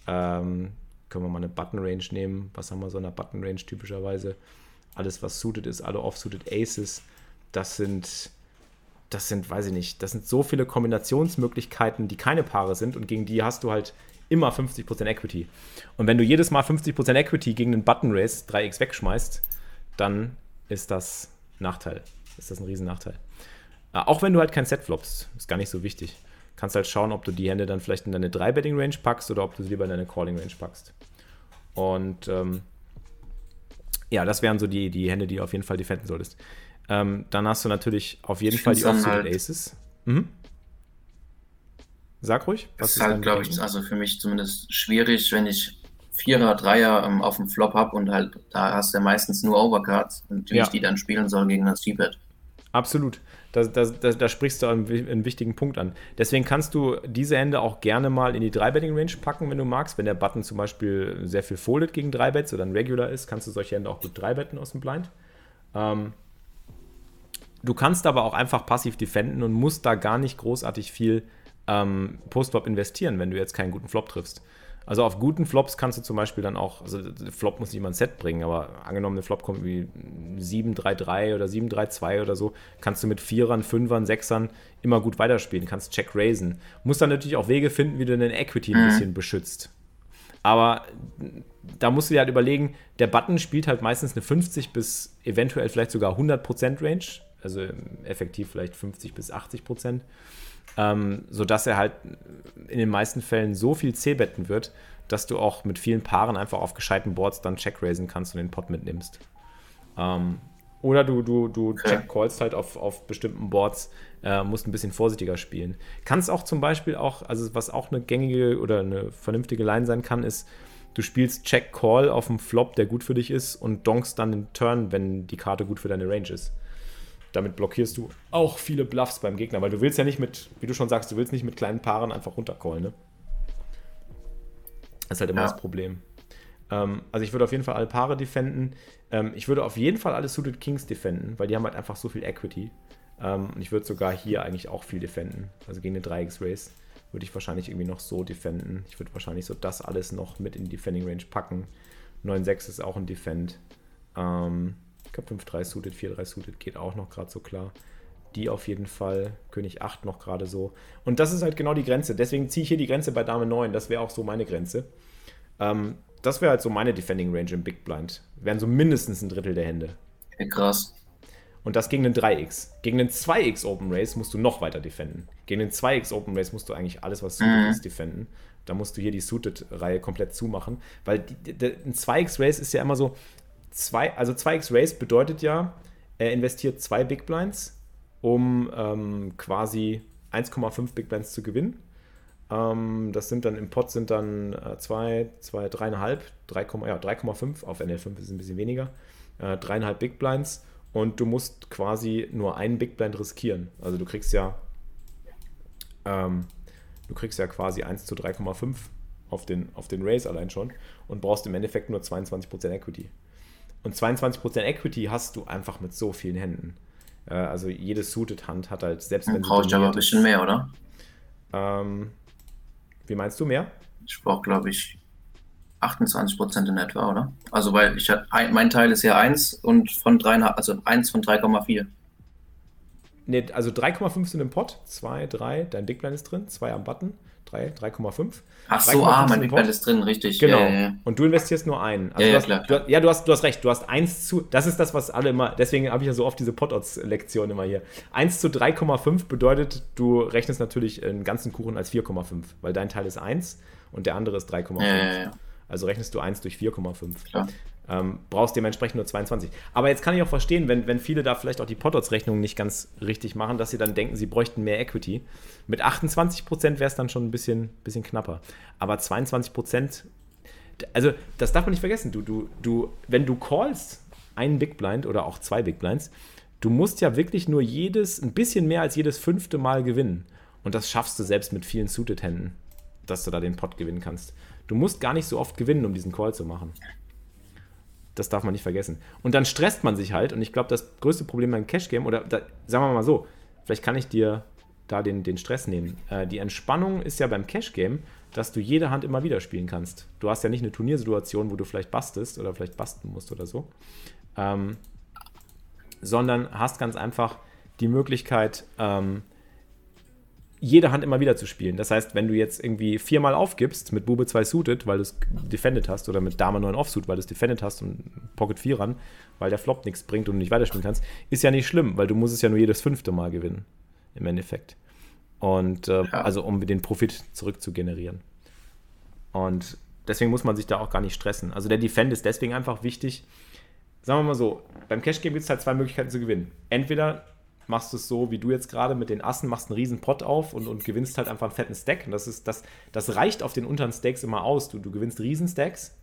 Ähm, können wir mal eine Button Range nehmen. Was haben wir so in der Button Range typischerweise? Alles, was suited ist, alle off-suited Aces. Das sind das sind, weiß ich nicht, das sind so viele Kombinationsmöglichkeiten, die keine Paare sind und gegen die hast du halt immer 50% Equity. Und wenn du jedes Mal 50% Equity gegen einen Button Race 3x wegschmeißt, dann ist das Nachteil. Ist das ein Riesennachteil. Äh, auch wenn du halt kein Set floppst, ist gar nicht so wichtig. Kannst halt schauen, ob du die Hände dann vielleicht in deine 3-Betting-Range packst oder ob du sie lieber in deine Calling-Range packst. Und ähm, ja, das wären so die, die Hände, die du auf jeden Fall defenden solltest. Ähm, dann hast du natürlich auf jeden Fall die Offsuited halt Aces. Mhm. Sag ruhig. Das ist halt, glaube ich, also für mich zumindest schwierig, wenn ich Vierer, Dreier ähm, auf dem Flop habe und halt da hast du ja meistens nur Overcards und ja. ich die dann spielen soll gegen das G-Pad. Absolut. Da, da, da, da, sprichst du einen, einen, wichtigen Punkt an. Deswegen kannst du diese Hände auch gerne mal in die 3-Betting-Range packen, wenn du magst. Wenn der Button zum Beispiel sehr viel folded gegen 3-Bets oder ein Regular ist, kannst du solche Hände auch gut 3-Betten aus dem Blind. Ähm, Du kannst aber auch einfach passiv defenden und musst da gar nicht großartig viel ähm, Postflop investieren, wenn du jetzt keinen guten Flop triffst. Also auf guten Flops kannst du zum Beispiel dann auch, also Flop muss nicht mal ein Set bringen, aber angenommen, der Flop kommt wie 7-3-3 oder 7-3-2 oder so, kannst du mit Vierern, Fünfern, Sechsern immer gut weiterspielen, kannst Check raisen. Musst dann natürlich auch Wege finden, wie du deine Equity ein mhm. bisschen beschützt. Aber da musst du dir halt überlegen, der Button spielt halt meistens eine 50 bis eventuell vielleicht sogar 100% Range also effektiv vielleicht 50 bis 80 Prozent, ähm, sodass er halt in den meisten Fällen so viel C-Betten wird, dass du auch mit vielen Paaren einfach auf gescheiten Boards dann Check-Raisen kannst und den Pot mitnimmst. Ähm, oder du, du, du check-callst halt auf, auf bestimmten Boards, äh, musst ein bisschen vorsichtiger spielen. Kannst auch zum Beispiel auch, also was auch eine gängige oder eine vernünftige Line sein kann, ist, du spielst Check-Call auf dem Flop, der gut für dich ist und donkst dann den Turn, wenn die Karte gut für deine Range ist damit blockierst du auch viele Bluffs beim Gegner, weil du willst ja nicht mit, wie du schon sagst, du willst nicht mit kleinen Paaren einfach runtercallen, ne? Das ist halt immer ja. das Problem. Ähm, also ich würde auf jeden Fall alle Paare defenden. Ähm, ich würde auf jeden Fall alle Suited Kings defenden, weil die haben halt einfach so viel Equity. Ähm, und ich würde sogar hier eigentlich auch viel defenden. Also gegen eine 3x-Race würde ich wahrscheinlich irgendwie noch so defenden. Ich würde wahrscheinlich so das alles noch mit in die Defending Range packen. 9-6 ist auch ein Defend. Ähm, ich glaube 5-3 suited, 4-3 suited geht auch noch gerade so klar. Die auf jeden Fall. König 8 noch gerade so. Und das ist halt genau die Grenze. Deswegen ziehe ich hier die Grenze bei Dame 9. Das wäre auch so meine Grenze. Ähm, das wäre halt so meine Defending Range im Big Blind. Wären so mindestens ein Drittel der Hände. Okay, krass. Und das gegen einen 3x. Gegen einen 2x Open Race musst du noch weiter defenden. Gegen den 2x Open Race musst du eigentlich alles, was suited mhm. ist, defenden. Da musst du hier die Suited-Reihe komplett zumachen. Weil die, die, ein 2x Race ist ja immer so, zwei, also 2x Race bedeutet ja, er investiert zwei Big Blinds, um ähm, quasi 1,5 Big Blinds zu gewinnen. Ähm, das sind dann im Pot sind dann 2, 2, 3,5, 3,5 ja, 3,5 auf NL5 ist ein bisschen weniger. Äh, 3,5 Big Blinds und du musst quasi nur einen Big Blind riskieren. Also du kriegst ja ähm, du kriegst ja quasi 1 zu 3,5 auf den, auf den Race allein schon und brauchst im Endeffekt nur 22% Equity. Und 22% Equity hast du einfach mit so vielen Händen. Äh, also jede Suited-Hand hat halt, selbst wenn Brauche ich aber ein bisschen mehr, oder? Ähm, wie meinst du mehr? Ich brauche, glaube ich, 28% in etwa, oder? Also, weil ich mein Teil ist ja 1 und von 3, also 1 von 3,4. Ne, also 3,5 sind im Pot, 2, 3, dein Blind ist drin, 2 am Button. 3,5. Ach so, ah, mein Band ist drin, richtig. Genau. Ja, ja, ja. Und du investierst nur einen. Also ja, du hast, klar. Du, ja, du hast, du hast recht. Du hast 1 zu, das ist das, was alle immer, deswegen habe ich ja so oft diese Pot-Odds-Lektion immer hier. 1 zu 3,5 bedeutet, du rechnest natürlich einen ganzen Kuchen als 4,5, weil dein Teil ist 1 und der andere ist 3,5. Also rechnest du 1 durch 4,5. Ähm, brauchst dementsprechend nur 22. Aber jetzt kann ich auch verstehen, wenn, wenn viele da vielleicht auch die Potters-Rechnung nicht ganz richtig machen, dass sie dann denken, sie bräuchten mehr Equity. Mit 28% wäre es dann schon ein bisschen, bisschen knapper. Aber 22%, also das darf man nicht vergessen. Du, du, du, wenn du callst einen Big Blind oder auch zwei Big Blinds, du musst ja wirklich nur jedes, ein bisschen mehr als jedes fünfte Mal gewinnen. Und das schaffst du selbst mit vielen Suited-Händen, dass du da den Pot gewinnen kannst. Du musst gar nicht so oft gewinnen, um diesen Call zu machen. Das darf man nicht vergessen. Und dann stresst man sich halt. Und ich glaube, das größte Problem beim Cash-Game, oder da, sagen wir mal so, vielleicht kann ich dir da den, den Stress nehmen. Äh, die Entspannung ist ja beim Cash-Game, dass du jede Hand immer wieder spielen kannst. Du hast ja nicht eine Turniersituation, wo du vielleicht bastest oder vielleicht basten musst oder so. Ähm, sondern hast ganz einfach die Möglichkeit, ähm, jede Hand immer wieder zu spielen. Das heißt, wenn du jetzt irgendwie viermal aufgibst mit Bube 2 suited, weil du es defended hast, oder mit Dame 9 offsuit, weil du es defended hast und Pocket 4 ran, weil der Flop nichts bringt und du nicht weiterspielen kannst, ist ja nicht schlimm, weil du musst es ja nur jedes fünfte Mal gewinnen, im Endeffekt. Und äh, ja. also um den Profit zurückzugenerieren. Und deswegen muss man sich da auch gar nicht stressen. Also der Defend ist deswegen einfach wichtig. Sagen wir mal so, beim Cash Game gibt es halt zwei Möglichkeiten zu gewinnen. Entweder machst du es so, wie du jetzt gerade mit den Assen, machst einen riesen Pot auf und, und gewinnst halt einfach einen fetten Stack. Und das, ist, das, das reicht auf den unteren Stacks immer aus. Du, du gewinnst riesen Stacks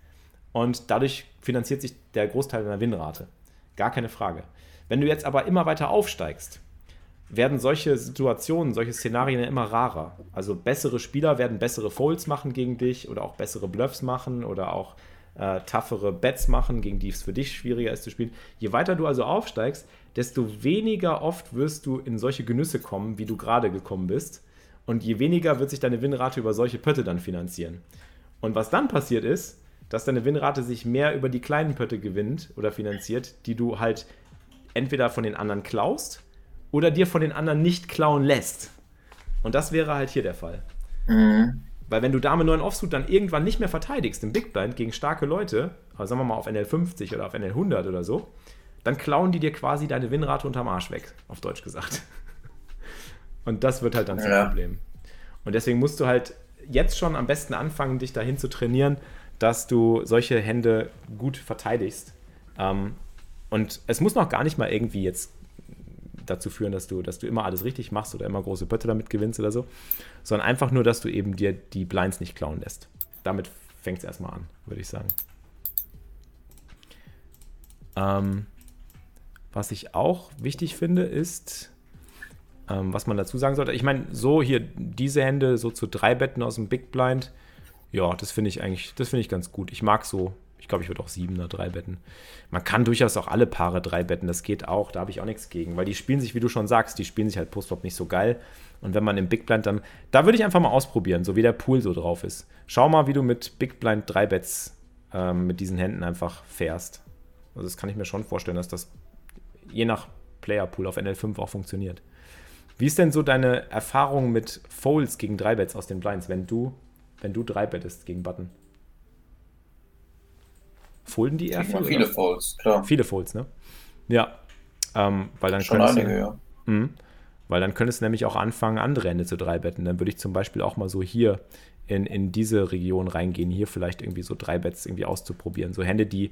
und dadurch finanziert sich der Großteil deiner Winnrate. Gar keine Frage. Wenn du jetzt aber immer weiter aufsteigst, werden solche Situationen, solche Szenarien immer rarer. Also bessere Spieler werden bessere Folds machen gegen dich oder auch bessere Bluffs machen oder auch äh, toughere Bets machen, gegen die es für dich schwieriger ist zu spielen. Je weiter du also aufsteigst, desto weniger oft wirst du in solche Genüsse kommen, wie du gerade gekommen bist. Und je weniger wird sich deine Winnrate über solche Pötte dann finanzieren. Und was dann passiert ist, dass deine Winnrate sich mehr über die kleinen Pötte gewinnt oder finanziert, die du halt entweder von den anderen klaust oder dir von den anderen nicht klauen lässt. Und das wäre halt hier der Fall. Mhm. Weil wenn du Dame 9 Offsuit dann irgendwann nicht mehr verteidigst im Big Blind gegen starke Leute, also sagen wir mal auf NL 50 oder auf NL 100 oder so, dann klauen die dir quasi deine Winnrate unterm Arsch weg, auf Deutsch gesagt. Und das wird halt dann zum ja. Problem. Und deswegen musst du halt jetzt schon am besten anfangen, dich dahin zu trainieren, dass du solche Hände gut verteidigst. Ähm, und es muss noch gar nicht mal irgendwie jetzt dazu führen, dass du, dass du immer alles richtig machst oder immer große Pötte damit gewinnst oder so, sondern einfach nur, dass du eben dir die Blinds nicht klauen lässt. Damit fängt es erstmal an, würde ich sagen. Ähm, was ich auch wichtig finde, ist, ähm, was man dazu sagen sollte. Ich meine, so hier diese Hände so zu drei Betten aus dem Big Blind, ja, das finde ich eigentlich, das finde ich ganz gut. Ich mag so, ich glaube, ich würde auch Siebener drei Betten. Man kann durchaus auch alle Paare drei Betten, das geht auch, da habe ich auch nichts gegen, weil die spielen sich, wie du schon sagst, die spielen sich halt Postflop nicht so geil. Und wenn man im Big Blind dann, da würde ich einfach mal ausprobieren, so wie der Pool so drauf ist. Schau mal, wie du mit Big Blind drei Bets ähm, mit diesen Händen einfach fährst. Also das kann ich mir schon vorstellen, dass das je nach Playerpool auf NL5 auch funktioniert. Wie ist denn so deine Erfahrung mit Folds gegen Dreibets aus den Blinds, wenn du, wenn du Dreibettest gegen Button? Folden die eher viel? Viele oder? Folds, klar. Viele Folds, ne? Ja. Ähm, weil dann Schon einige, ja. Mh, weil dann könntest du nämlich auch anfangen, andere Hände zu dreibetten. Dann würde ich zum Beispiel auch mal so hier in, in diese Region reingehen, hier vielleicht irgendwie so Dreibets irgendwie auszuprobieren. So Hände, die.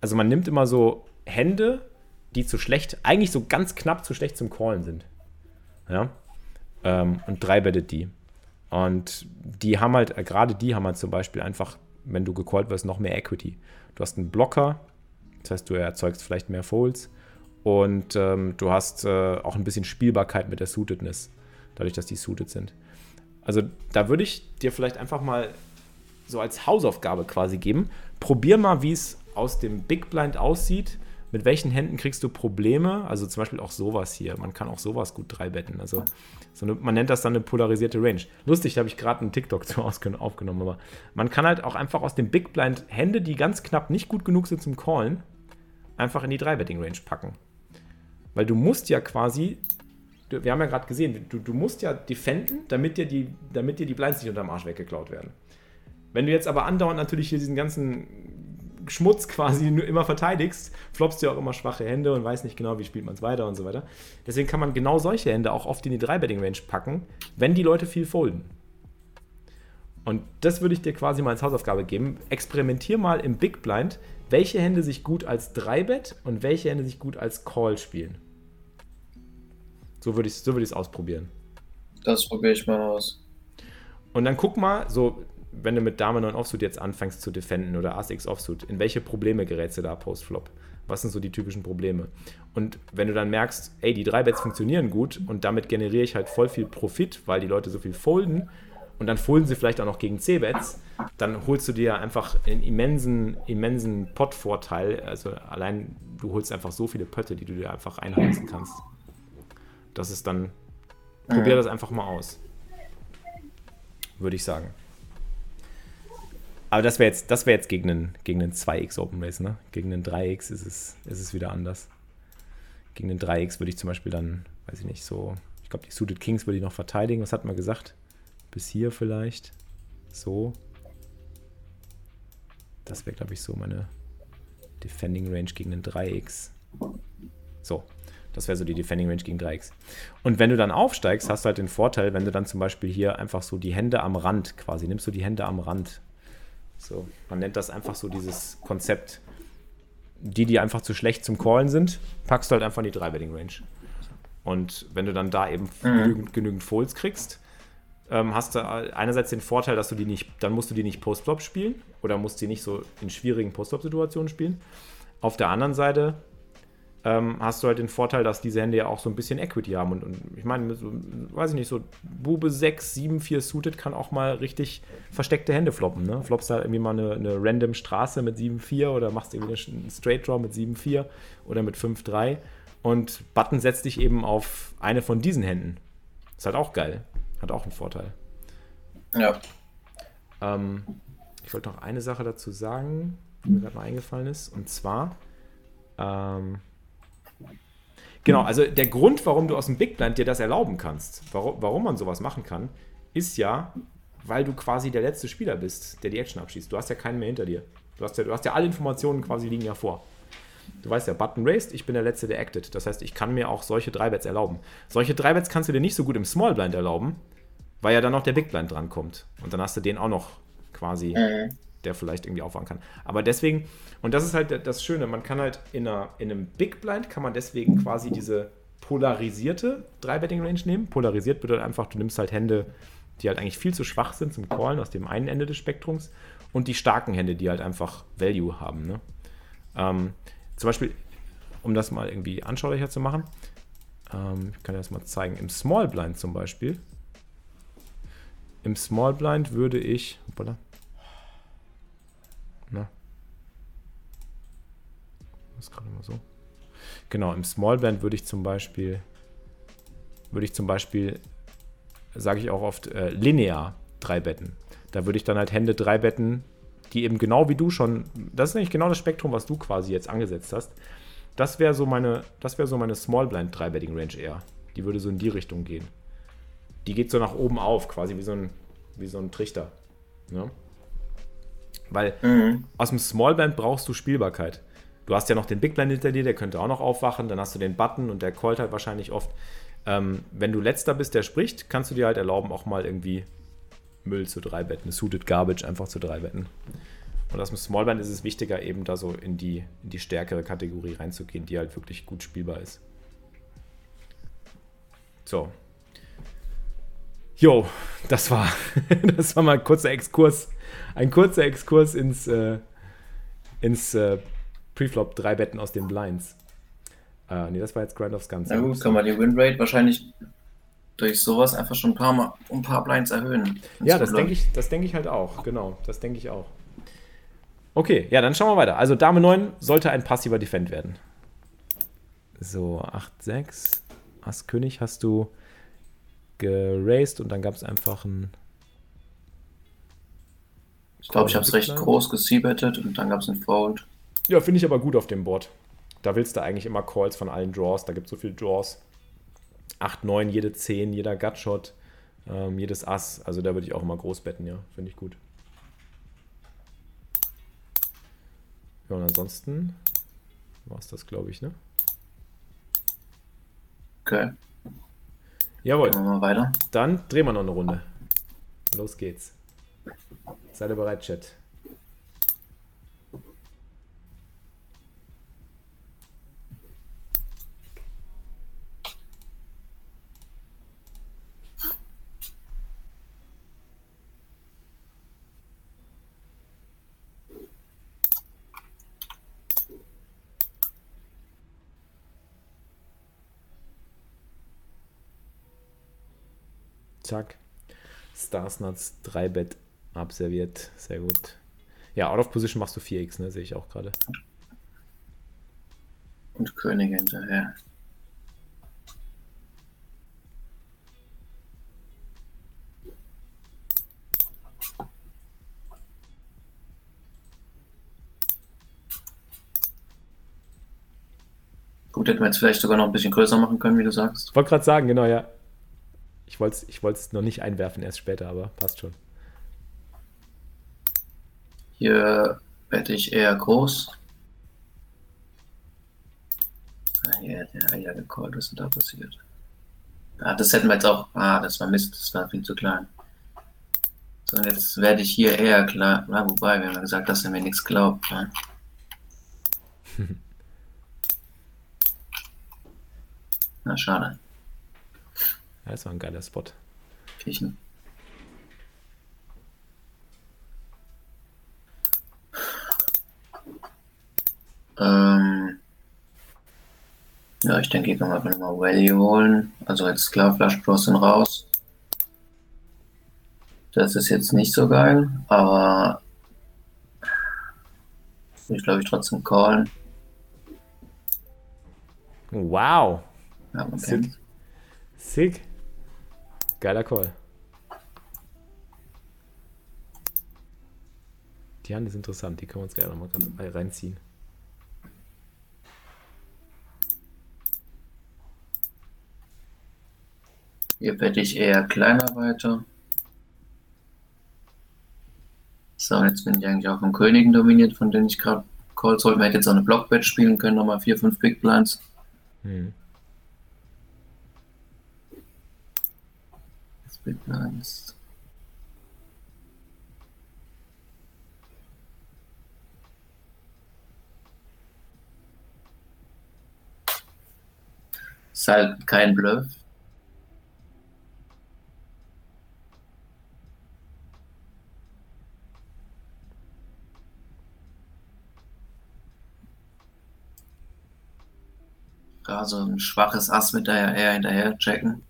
Also man nimmt immer so Hände, die zu schlecht, eigentlich so ganz knapp zu schlecht zum Callen sind. Ja. Ähm, und drei bettet die. Und die haben halt, äh, gerade die haben halt zum Beispiel einfach, wenn du gecallt wirst, noch mehr Equity. Du hast einen Blocker, das heißt, du erzeugst vielleicht mehr Folds. Und ähm, du hast äh, auch ein bisschen Spielbarkeit mit der Suitedness, dadurch, dass die suited sind. Also da würde ich dir vielleicht einfach mal so als Hausaufgabe quasi geben. Probier mal, wie es aus dem Big Blind aussieht, mit welchen Händen kriegst du Probleme? Also zum Beispiel auch sowas hier. Man kann auch sowas gut dreibetten. Also so eine, man nennt das dann eine polarisierte Range. Lustig, da habe ich gerade einen TikTok zu aufgenommen, aber man kann halt auch einfach aus dem Big Blind Hände, die ganz knapp nicht gut genug sind zum Callen, einfach in die Dreibetting-Range packen. Weil du musst ja quasi, wir haben ja gerade gesehen, du, du musst ja defenden, damit dir, die, damit dir die Blinds nicht unterm Arsch weggeklaut werden. Wenn du jetzt aber andauernd natürlich hier diesen ganzen Schmutz quasi nur immer verteidigst, floppst du auch immer schwache Hände und weiß nicht genau, wie spielt man es weiter und so weiter. Deswegen kann man genau solche Hände auch oft in die 3-Betting-Range packen, wenn die Leute viel folden. Und das würde ich dir quasi mal als Hausaufgabe geben. Experimentier mal im Big Blind, welche Hände sich gut als Dreibett und welche Hände sich gut als Call spielen. So würde ich es so würd ausprobieren. Das probiere ich mal aus. Und dann guck mal, so, wenn du mit Dame 9 Offsuit jetzt anfängst zu defenden oder Ass X Offsuit, in welche Probleme gerätst du da Post-Flop? Was sind so die typischen Probleme? Und wenn du dann merkst, ey, die drei Bets funktionieren gut und damit generiere ich halt voll viel Profit, weil die Leute so viel folden und dann folden sie vielleicht auch noch gegen C-Bets, dann holst du dir einfach einen immensen, immensen Pot-Vorteil. Also allein du holst einfach so viele Pötte, die du dir einfach einheimsen kannst. Das ist dann, probier das einfach mal aus. Würde ich sagen. Aber das wäre jetzt, wär jetzt gegen einen, gegen einen 2x Open Race, ne? Gegen einen 3x ist es, ist es wieder anders. Gegen den 3x würde ich zum Beispiel dann, weiß ich nicht, so, ich glaube, die Suited Kings würde ich noch verteidigen. Was hat man gesagt? Bis hier vielleicht. So. Das wäre, glaube ich, so meine Defending Range gegen den 3x. So. Das wäre so die Defending Range gegen 3x. Und wenn du dann aufsteigst, hast du halt den Vorteil, wenn du dann zum Beispiel hier einfach so die Hände am Rand quasi, nimmst du die Hände am Rand so, man nennt das einfach so dieses Konzept. Die, die einfach zu schlecht zum Callen sind, packst du halt einfach in die 3-Betting-Range. Und wenn du dann da eben mhm. genügend, genügend Folds kriegst, ähm, hast du einerseits den Vorteil, dass du die nicht, dann musst du die nicht Post-Flop spielen oder musst die nicht so in schwierigen Post-Flop-Situationen spielen. Auf der anderen Seite ähm, hast du halt den Vorteil, dass diese Hände ja auch so ein bisschen Equity haben. Und, und ich meine, so, weiß ich nicht, so Bube 6, 7, 4 Suited kann auch mal richtig versteckte Hände floppen. Ne? Floppst da irgendwie mal eine, eine random Straße mit 7, 4 oder machst irgendwie einen Straight Draw mit 7, 4 oder mit 5, 3. Und Button setzt dich eben auf eine von diesen Händen. Ist halt auch geil. Hat auch einen Vorteil. Ja. Ähm, ich wollte noch eine Sache dazu sagen, die mir gerade mal eingefallen ist. Und zwar, ähm, Genau, also der Grund, warum du aus dem Big Blind dir das erlauben kannst, warum, warum man sowas machen kann, ist ja, weil du quasi der letzte Spieler bist, der die Action abschießt. Du hast ja keinen mehr hinter dir. Du hast ja, du hast ja alle Informationen quasi liegen ja vor. Du weißt ja, Button raised, ich bin der Letzte, der acted. Das heißt, ich kann mir auch solche Dreibets erlauben. Solche Dreibets kannst du dir nicht so gut im Small Blind erlauben, weil ja dann noch der Big Blind drankommt. Und dann hast du den auch noch quasi mhm der vielleicht irgendwie aufwachen kann. Aber deswegen, und das ist halt das Schöne, man kann halt in, einer, in einem Big Blind kann man deswegen quasi diese polarisierte 3-Betting-Range nehmen. Polarisiert bedeutet einfach, du nimmst halt Hände, die halt eigentlich viel zu schwach sind zum Callen aus dem einen Ende des Spektrums und die starken Hände, die halt einfach Value haben. Ne? Ähm, zum Beispiel, um das mal irgendwie anschaulicher zu machen, ähm, ich kann das mal zeigen, im Small Blind zum Beispiel, im Small Blind würde ich, hoppala, Ne? Das ist gerade immer so. Genau, im Small Band würde ich zum Beispiel, würde ich zum Beispiel, sage ich auch oft, äh, linear drei Betten. Da würde ich dann halt Hände drei Betten, die eben genau wie du schon, das ist eigentlich genau das Spektrum, was du quasi jetzt angesetzt hast. Das wäre so meine, das wäre so meine Small Blind 3 Betting Range eher. Die würde so in die Richtung gehen. Die geht so nach oben auf, quasi wie so ein, wie so ein Trichter. Ne? Weil mhm. aus dem Small Band brauchst du Spielbarkeit. Du hast ja noch den Big Blind hinter dir, der könnte auch noch aufwachen. Dann hast du den Button und der callt halt wahrscheinlich oft. Ähm, wenn du letzter bist, der spricht, kannst du dir halt erlauben, auch mal irgendwie Müll zu drei Betten, Suited Garbage einfach zu drei Betten. Und aus dem Small Band ist es wichtiger, eben da so in die, in die stärkere Kategorie reinzugehen, die halt wirklich gut spielbar ist. So. Jo, das war, das war mal ein kurzer Exkurs ein kurzer Exkurs ins, äh, ins äh, Preflop, drei Betten aus den Blinds. Äh, nee, das war jetzt Grind aufs Ganze. Na gut, kann man die Winrate wahrscheinlich durch sowas einfach schon ein paar, Mal, ein paar Blinds erhöhen. Ja, das denke ich, denk ich halt auch. Genau, das denke ich auch. Okay, ja, dann schauen wir weiter. Also Dame 9 sollte ein passiver Defend werden. So, 8, 6. Ass König hast du geraced und dann gab es einfach ein ich glaube, ich habe es recht groß gesiebettet und dann gab es einen Fold. Ja, finde ich aber gut auf dem Board. Da willst du eigentlich immer Calls von allen Draws. Da gibt es so viele Draws. 8, 9, jede 10, jeder Gutshot, ähm, jedes Ass. Also da würde ich auch immer groß betten, ja. Finde ich gut. Ja, und ansonsten war es das, glaube ich, ne? Okay. Jawohl. Gehen wir mal weiter. Dann drehen wir noch eine Runde. Los geht's. Seid ihr bereit, Chat? Zack. Starsnuts 3 Bett abserviert. Sehr gut. Ja, out of position machst du 4x, ne? Sehe ich auch gerade. Und König hinterher. Gut, hätten wir jetzt vielleicht sogar noch ein bisschen größer machen können, wie du sagst. Ich wollte gerade sagen, genau, ja. Ich wollte es ich noch nicht einwerfen, erst später, aber passt schon. Hier wette ich eher groß. Ah, hier, der Eier gecallt, was ist denn da passiert? Ah, das hätten wir jetzt auch. Ah, das war Mist, das war viel zu klein. So, jetzt werde ich hier eher klar. Ah, wobei, wir haben ja gesagt, dass er mir nichts glaubt. Ne? Na, schade. Ja, das war ein geiler Spot. Kirchen. Ähm, ja, ich denke, ich kann einfach nochmal Value holen. Also jetzt klar, Flash Bros sind raus. Das ist jetzt nicht so geil, aber ich glaube, ich trotzdem callen. Wow. Ja, man Sick. Sick. Geiler Call. Die Hand ist interessant, die können wir uns gerne nochmal reinziehen. Hier werde ich eher kleiner weiter. So, jetzt bin ich eigentlich auch vom Königen dominiert, von denen ich gerade Call sollte. Man hätte jetzt auch eine Blockbet spielen können, nochmal 4, 5 Big Blinds. Hm. Blinds. Ist halt kein Bluff. Ja, so ein schwaches Ass mit daher eher hinterher checken.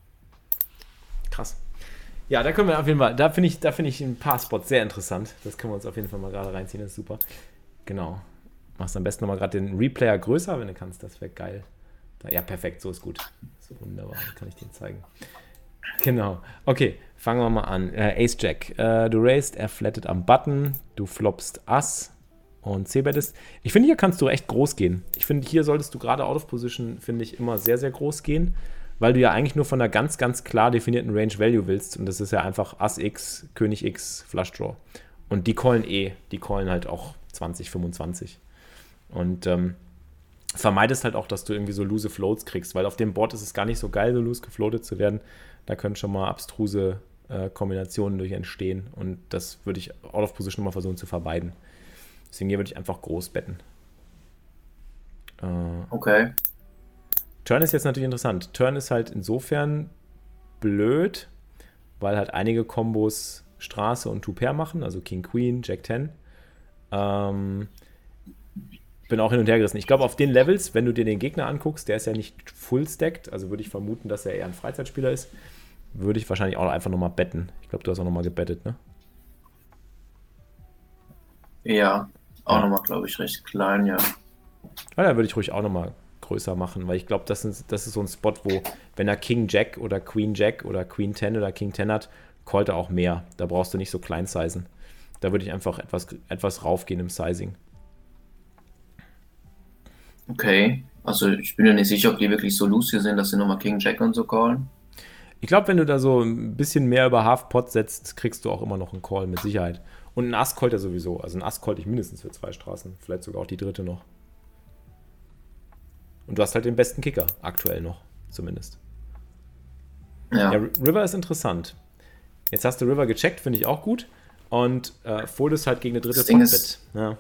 Ja, da können wir auf jeden Fall, da finde ich, da ich ein paar Spots sehr interessant. Das können wir uns auf jeden Fall mal gerade reinziehen, das ist super. Genau. Machst am besten nochmal gerade den Replayer größer, wenn du kannst, das wäre geil. Ja, perfekt, so ist gut. So wunderbar, kann ich den zeigen. Genau. Okay, fangen wir mal an. Äh, Ace Jack. Äh, du raised, er flattet am Button, du floppst Ass und C-bettest. Ich finde, hier kannst du echt groß gehen. Ich finde, hier solltest du gerade out of position, finde ich, immer sehr, sehr groß gehen, weil du ja eigentlich nur von einer ganz, ganz klar definierten Range Value willst. Und das ist ja einfach Ass X, König X, Flush Draw. Und die callen eh, die callen halt auch 20, 25. Und ähm, vermeidest halt auch, dass du irgendwie so loose Floats kriegst, weil auf dem Board ist es gar nicht so geil, so loose gefloatet zu werden. Da können schon mal abstruse äh, Kombinationen durch entstehen. Und das würde ich out of position mal versuchen zu vermeiden. Deswegen hier würde ich einfach groß betten. Äh, Okay. Turn ist jetzt natürlich interessant. Turn ist halt insofern blöd, weil halt einige Kombos Straße und Two-Pair machen, also King Queen, Jack 10. Ähm, bin auch hin und her gerissen. Ich glaube, auf den Levels, wenn du dir den Gegner anguckst, der ist ja nicht full stacked, also würde ich vermuten, dass er eher ein Freizeitspieler ist, würde ich wahrscheinlich auch einfach nochmal betten. Ich glaube, du hast auch nochmal gebettet, ne? Ja, auch Ja. nochmal, glaube ich, recht klein, ja. Ja, da würde ich ruhig auch nochmal größer machen, weil ich glaube, das ist, das ist so ein Spot, wo, wenn er King Jack oder Queen Jack oder Queen 10 oder King 10 hat, callt er auch mehr. Da brauchst du nicht so klein sizen. Da würde ich einfach etwas, etwas raufgehen im Sizing. Okay. Also ich bin ja nicht sicher, ob die wirklich so loose hier sind, dass sie nochmal King Jack und so callen. Ich glaube, wenn du da so ein bisschen mehr über Half-Pot setzt, kriegst du auch immer noch einen Call mit Sicherheit. Und ein Ass callt er sowieso. Also ein Ass callt ich mindestens für zwei Straßen. Vielleicht sogar auch die dritte noch. Und du hast halt den besten Kicker, aktuell noch, zumindest. Ja. Ja, River ist interessant. Jetzt hast du River gecheckt, finde ich auch gut. und äh, foldest halt gegen eine dritte ist- Ja.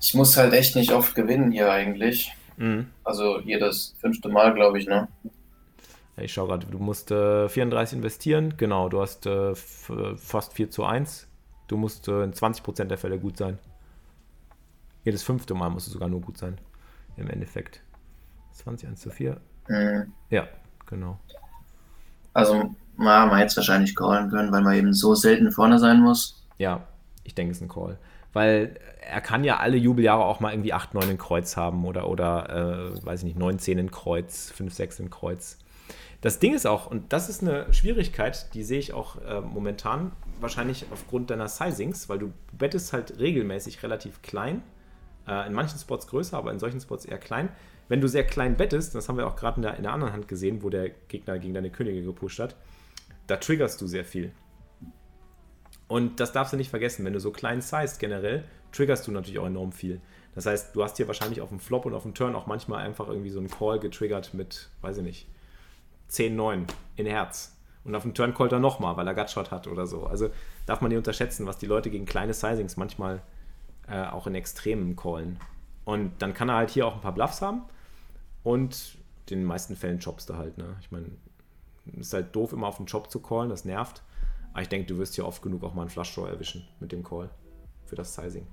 Ich muss halt echt nicht oft gewinnen hier eigentlich. Mhm. Also hier das fünfte Mal, glaube ich, ne? Ich schaue gerade, du musst äh, 34 investieren. Genau, du hast äh, fast 4 zu 1. Du musst äh, in 20% der Fälle gut sein. Jedes fünfte Mal musst du sogar nur gut sein. Im Endeffekt. 20, 1 zu 4. Mhm. Ja, genau. Also, na, man hätte es wahrscheinlich callen können, weil man eben so selten vorne sein muss. Ja, ich denke, es ist ein Call. Weil er kann ja alle Jubeljahre auch mal irgendwie 8, 9 in Kreuz haben oder, oder äh, weiß ich nicht, 9, 10 in Kreuz, 5, 6 in Kreuz. Das Ding ist auch, und das ist eine Schwierigkeit, die sehe ich auch äh, momentan wahrscheinlich aufgrund deiner Sizings, weil du bettest halt regelmäßig relativ klein. Äh, in manchen Spots größer, aber in solchen Spots eher klein. Wenn du sehr klein bettest, das haben wir auch gerade in der, in der anderen Hand gesehen, wo der Gegner gegen deine Könige gepusht hat, da triggerst du sehr viel. Und das darfst du nicht vergessen, wenn du so klein sized generell, triggerst du natürlich auch enorm viel. Das heißt, du hast hier wahrscheinlich auf dem Flop und auf dem Turn auch manchmal einfach irgendwie so einen Call getriggert mit, weiß ich nicht, 10, 9 in Herz. Und auf dem Turn callt er nochmal, weil er Gutshot hat oder so. Also darf man nicht unterschätzen, was die Leute gegen kleine Sizings manchmal äh, auch in Extremen callen. Und dann kann er halt hier auch ein paar Bluffs haben und in den meisten Fällen chops du halt. Ne? Ich meine, ist halt doof, immer auf den Chop zu callen, das nervt. Aber ich denke, du wirst hier oft genug auch mal einen Flush Draw erwischen mit dem Call für das Sizing.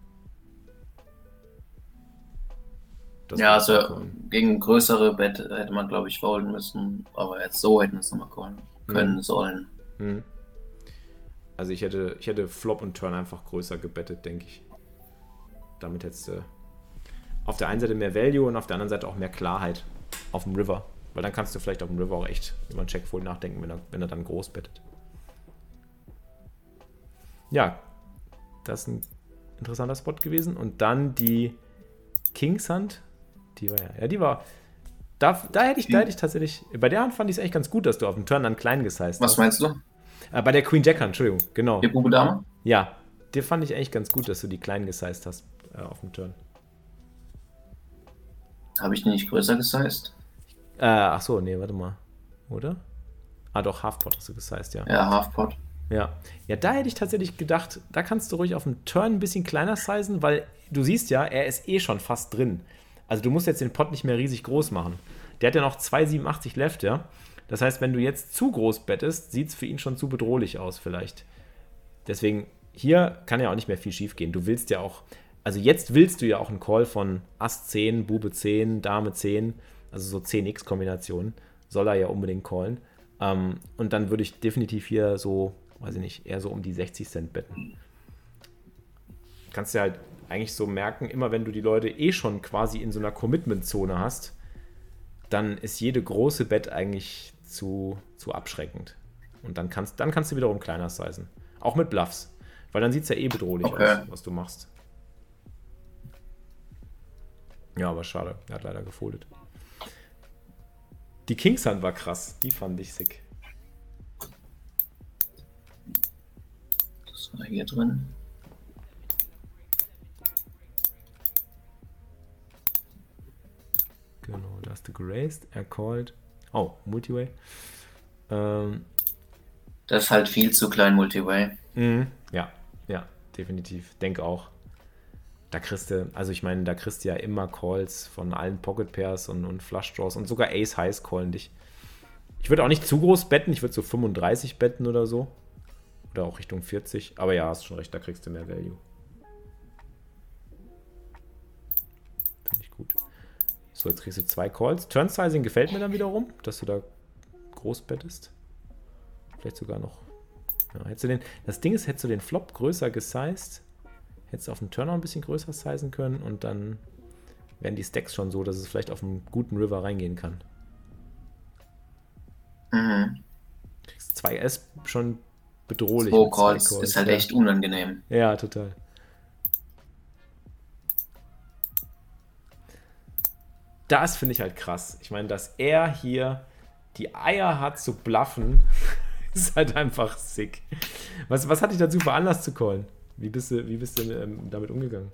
Das ja, also gegen größere Bet hätte man, glaube ich, folden müssen. Aber jetzt so hätten wir es nochmal callen können Mhm. sollen. Hm. Also ich hätte, ich hätte Flop und Turn einfach größer gebettet, denke ich. Damit hättest du auf der einen Seite mehr Value und auf der anderen Seite auch mehr Klarheit auf dem River. Weil dann kannst du vielleicht auf dem River auch echt über einen Checkfold nachdenken, wenn er, wenn er dann groß bettet. Ja, das ist ein interessanter Spot gewesen. Und dann die Kings Hand. Die war ja, ja, die war. Da, da, hätte ich, da hätte ich tatsächlich. Bei der Hand fand ich es echt ganz gut, dass du auf dem Turn dann klein gesized Was hast. meinst du? Äh, bei der Queen Jack Hand, Entschuldigung, genau. Die Bube Dame? Ja, dir fand ich eigentlich ganz gut, dass du die kleinen gesized hast äh, auf dem Turn. Habe ich die nicht größer gesized? Äh, ach so, nee, warte mal. Oder? Ah, doch, Halfpot hast du gesized, ja. Ja, Halfpot. Ja. Ja, da hätte ich tatsächlich gedacht, da kannst du ruhig auf dem Turn ein bisschen kleiner sizen, weil du siehst ja, er ist eh schon fast drin. Also du musst jetzt den Pot nicht mehr riesig groß machen. Der hat ja noch 2,87 left, ja. Das heißt, wenn du jetzt zu groß bettest, sieht es für ihn schon zu bedrohlich aus, vielleicht. Deswegen, hier kann ja auch nicht mehr viel schief gehen. Du willst ja auch, also jetzt willst du ja auch einen Call von Ass 10, Bube 10, Dame 10, also so 10x-Kombinationen, soll er ja unbedingt callen. Ähm, und dann würde ich definitiv hier so, weiß ich nicht, eher so um die 60 Cent betten. Kannst du halt eigentlich so merken, immer wenn du die Leute eh schon quasi in so einer Commitment-Zone hast, dann ist jede große Bet eigentlich zu, zu abschreckend. Und dann kannst, dann kannst du wiederum kleiner sizen. Auch mit Bluffs. Weil dann sieht es ja eh bedrohlich Okay. aus, was du machst. Ja, aber schade. Er hat leider gefoldet. Die Kings Hand war krass. Die fand ich sick. Das war hier drin. Genau, da hast du geraced. Er called. Oh, Multiway. Ähm, Das ist halt viel zu klein Multiway. Mhm. Ja, ja, definitiv. Denke auch. Da kriegst du, also ich meine, da kriegst du ja immer Calls von allen Pocket Pairs und, und Flush Draws und sogar Ace Highs callen dich. Ich würde auch nicht zu groß betten, ich würde so 35 betten oder so. Oder auch Richtung 40. Aber ja, hast schon recht, da kriegst du mehr Value. Finde ich gut. So, jetzt kriegst du zwei Calls. Turn Sizing gefällt mir dann wiederum, dass du da groß bettest. Vielleicht sogar noch. Ja, hättest du den, das Ding ist, hättest du den Flop größer gesized, du auf dem Turn noch ein bisschen größer sizen können und dann wären die Stacks schon so, dass es vielleicht auf einen guten River reingehen kann. Mhm. Kriegst 2S schon bedrohlich. Zwei Calls ist halt ja. echt unangenehm. Ja, total. Das finde ich halt krass. Ich meine, dass er hier die Eier hat zu bluffen, ist halt einfach sick. Was, was hat dich dazu veranlasst zu callen? Wie bist du, wie bist du ähm, damit umgegangen?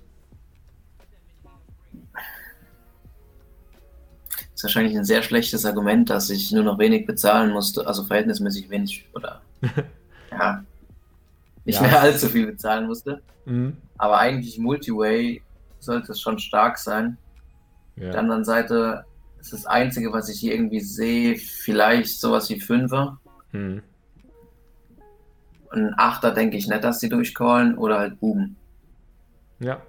ist wahrscheinlich ein sehr schlechtes Argument, dass ich nur noch wenig bezahlen musste, also verhältnismäßig wenig oder ja. nicht Ja. mehr allzu viel bezahlen musste. Mhm. Aber eigentlich Multiway sollte es schon stark sein. Auf der Ja. anderen Seite ist das Einzige, was ich hier irgendwie sehe, vielleicht sowas wie Fünfer. Mhm. Ein Achter denke ich nicht, dass die durchcallen oder halt Buben. ja.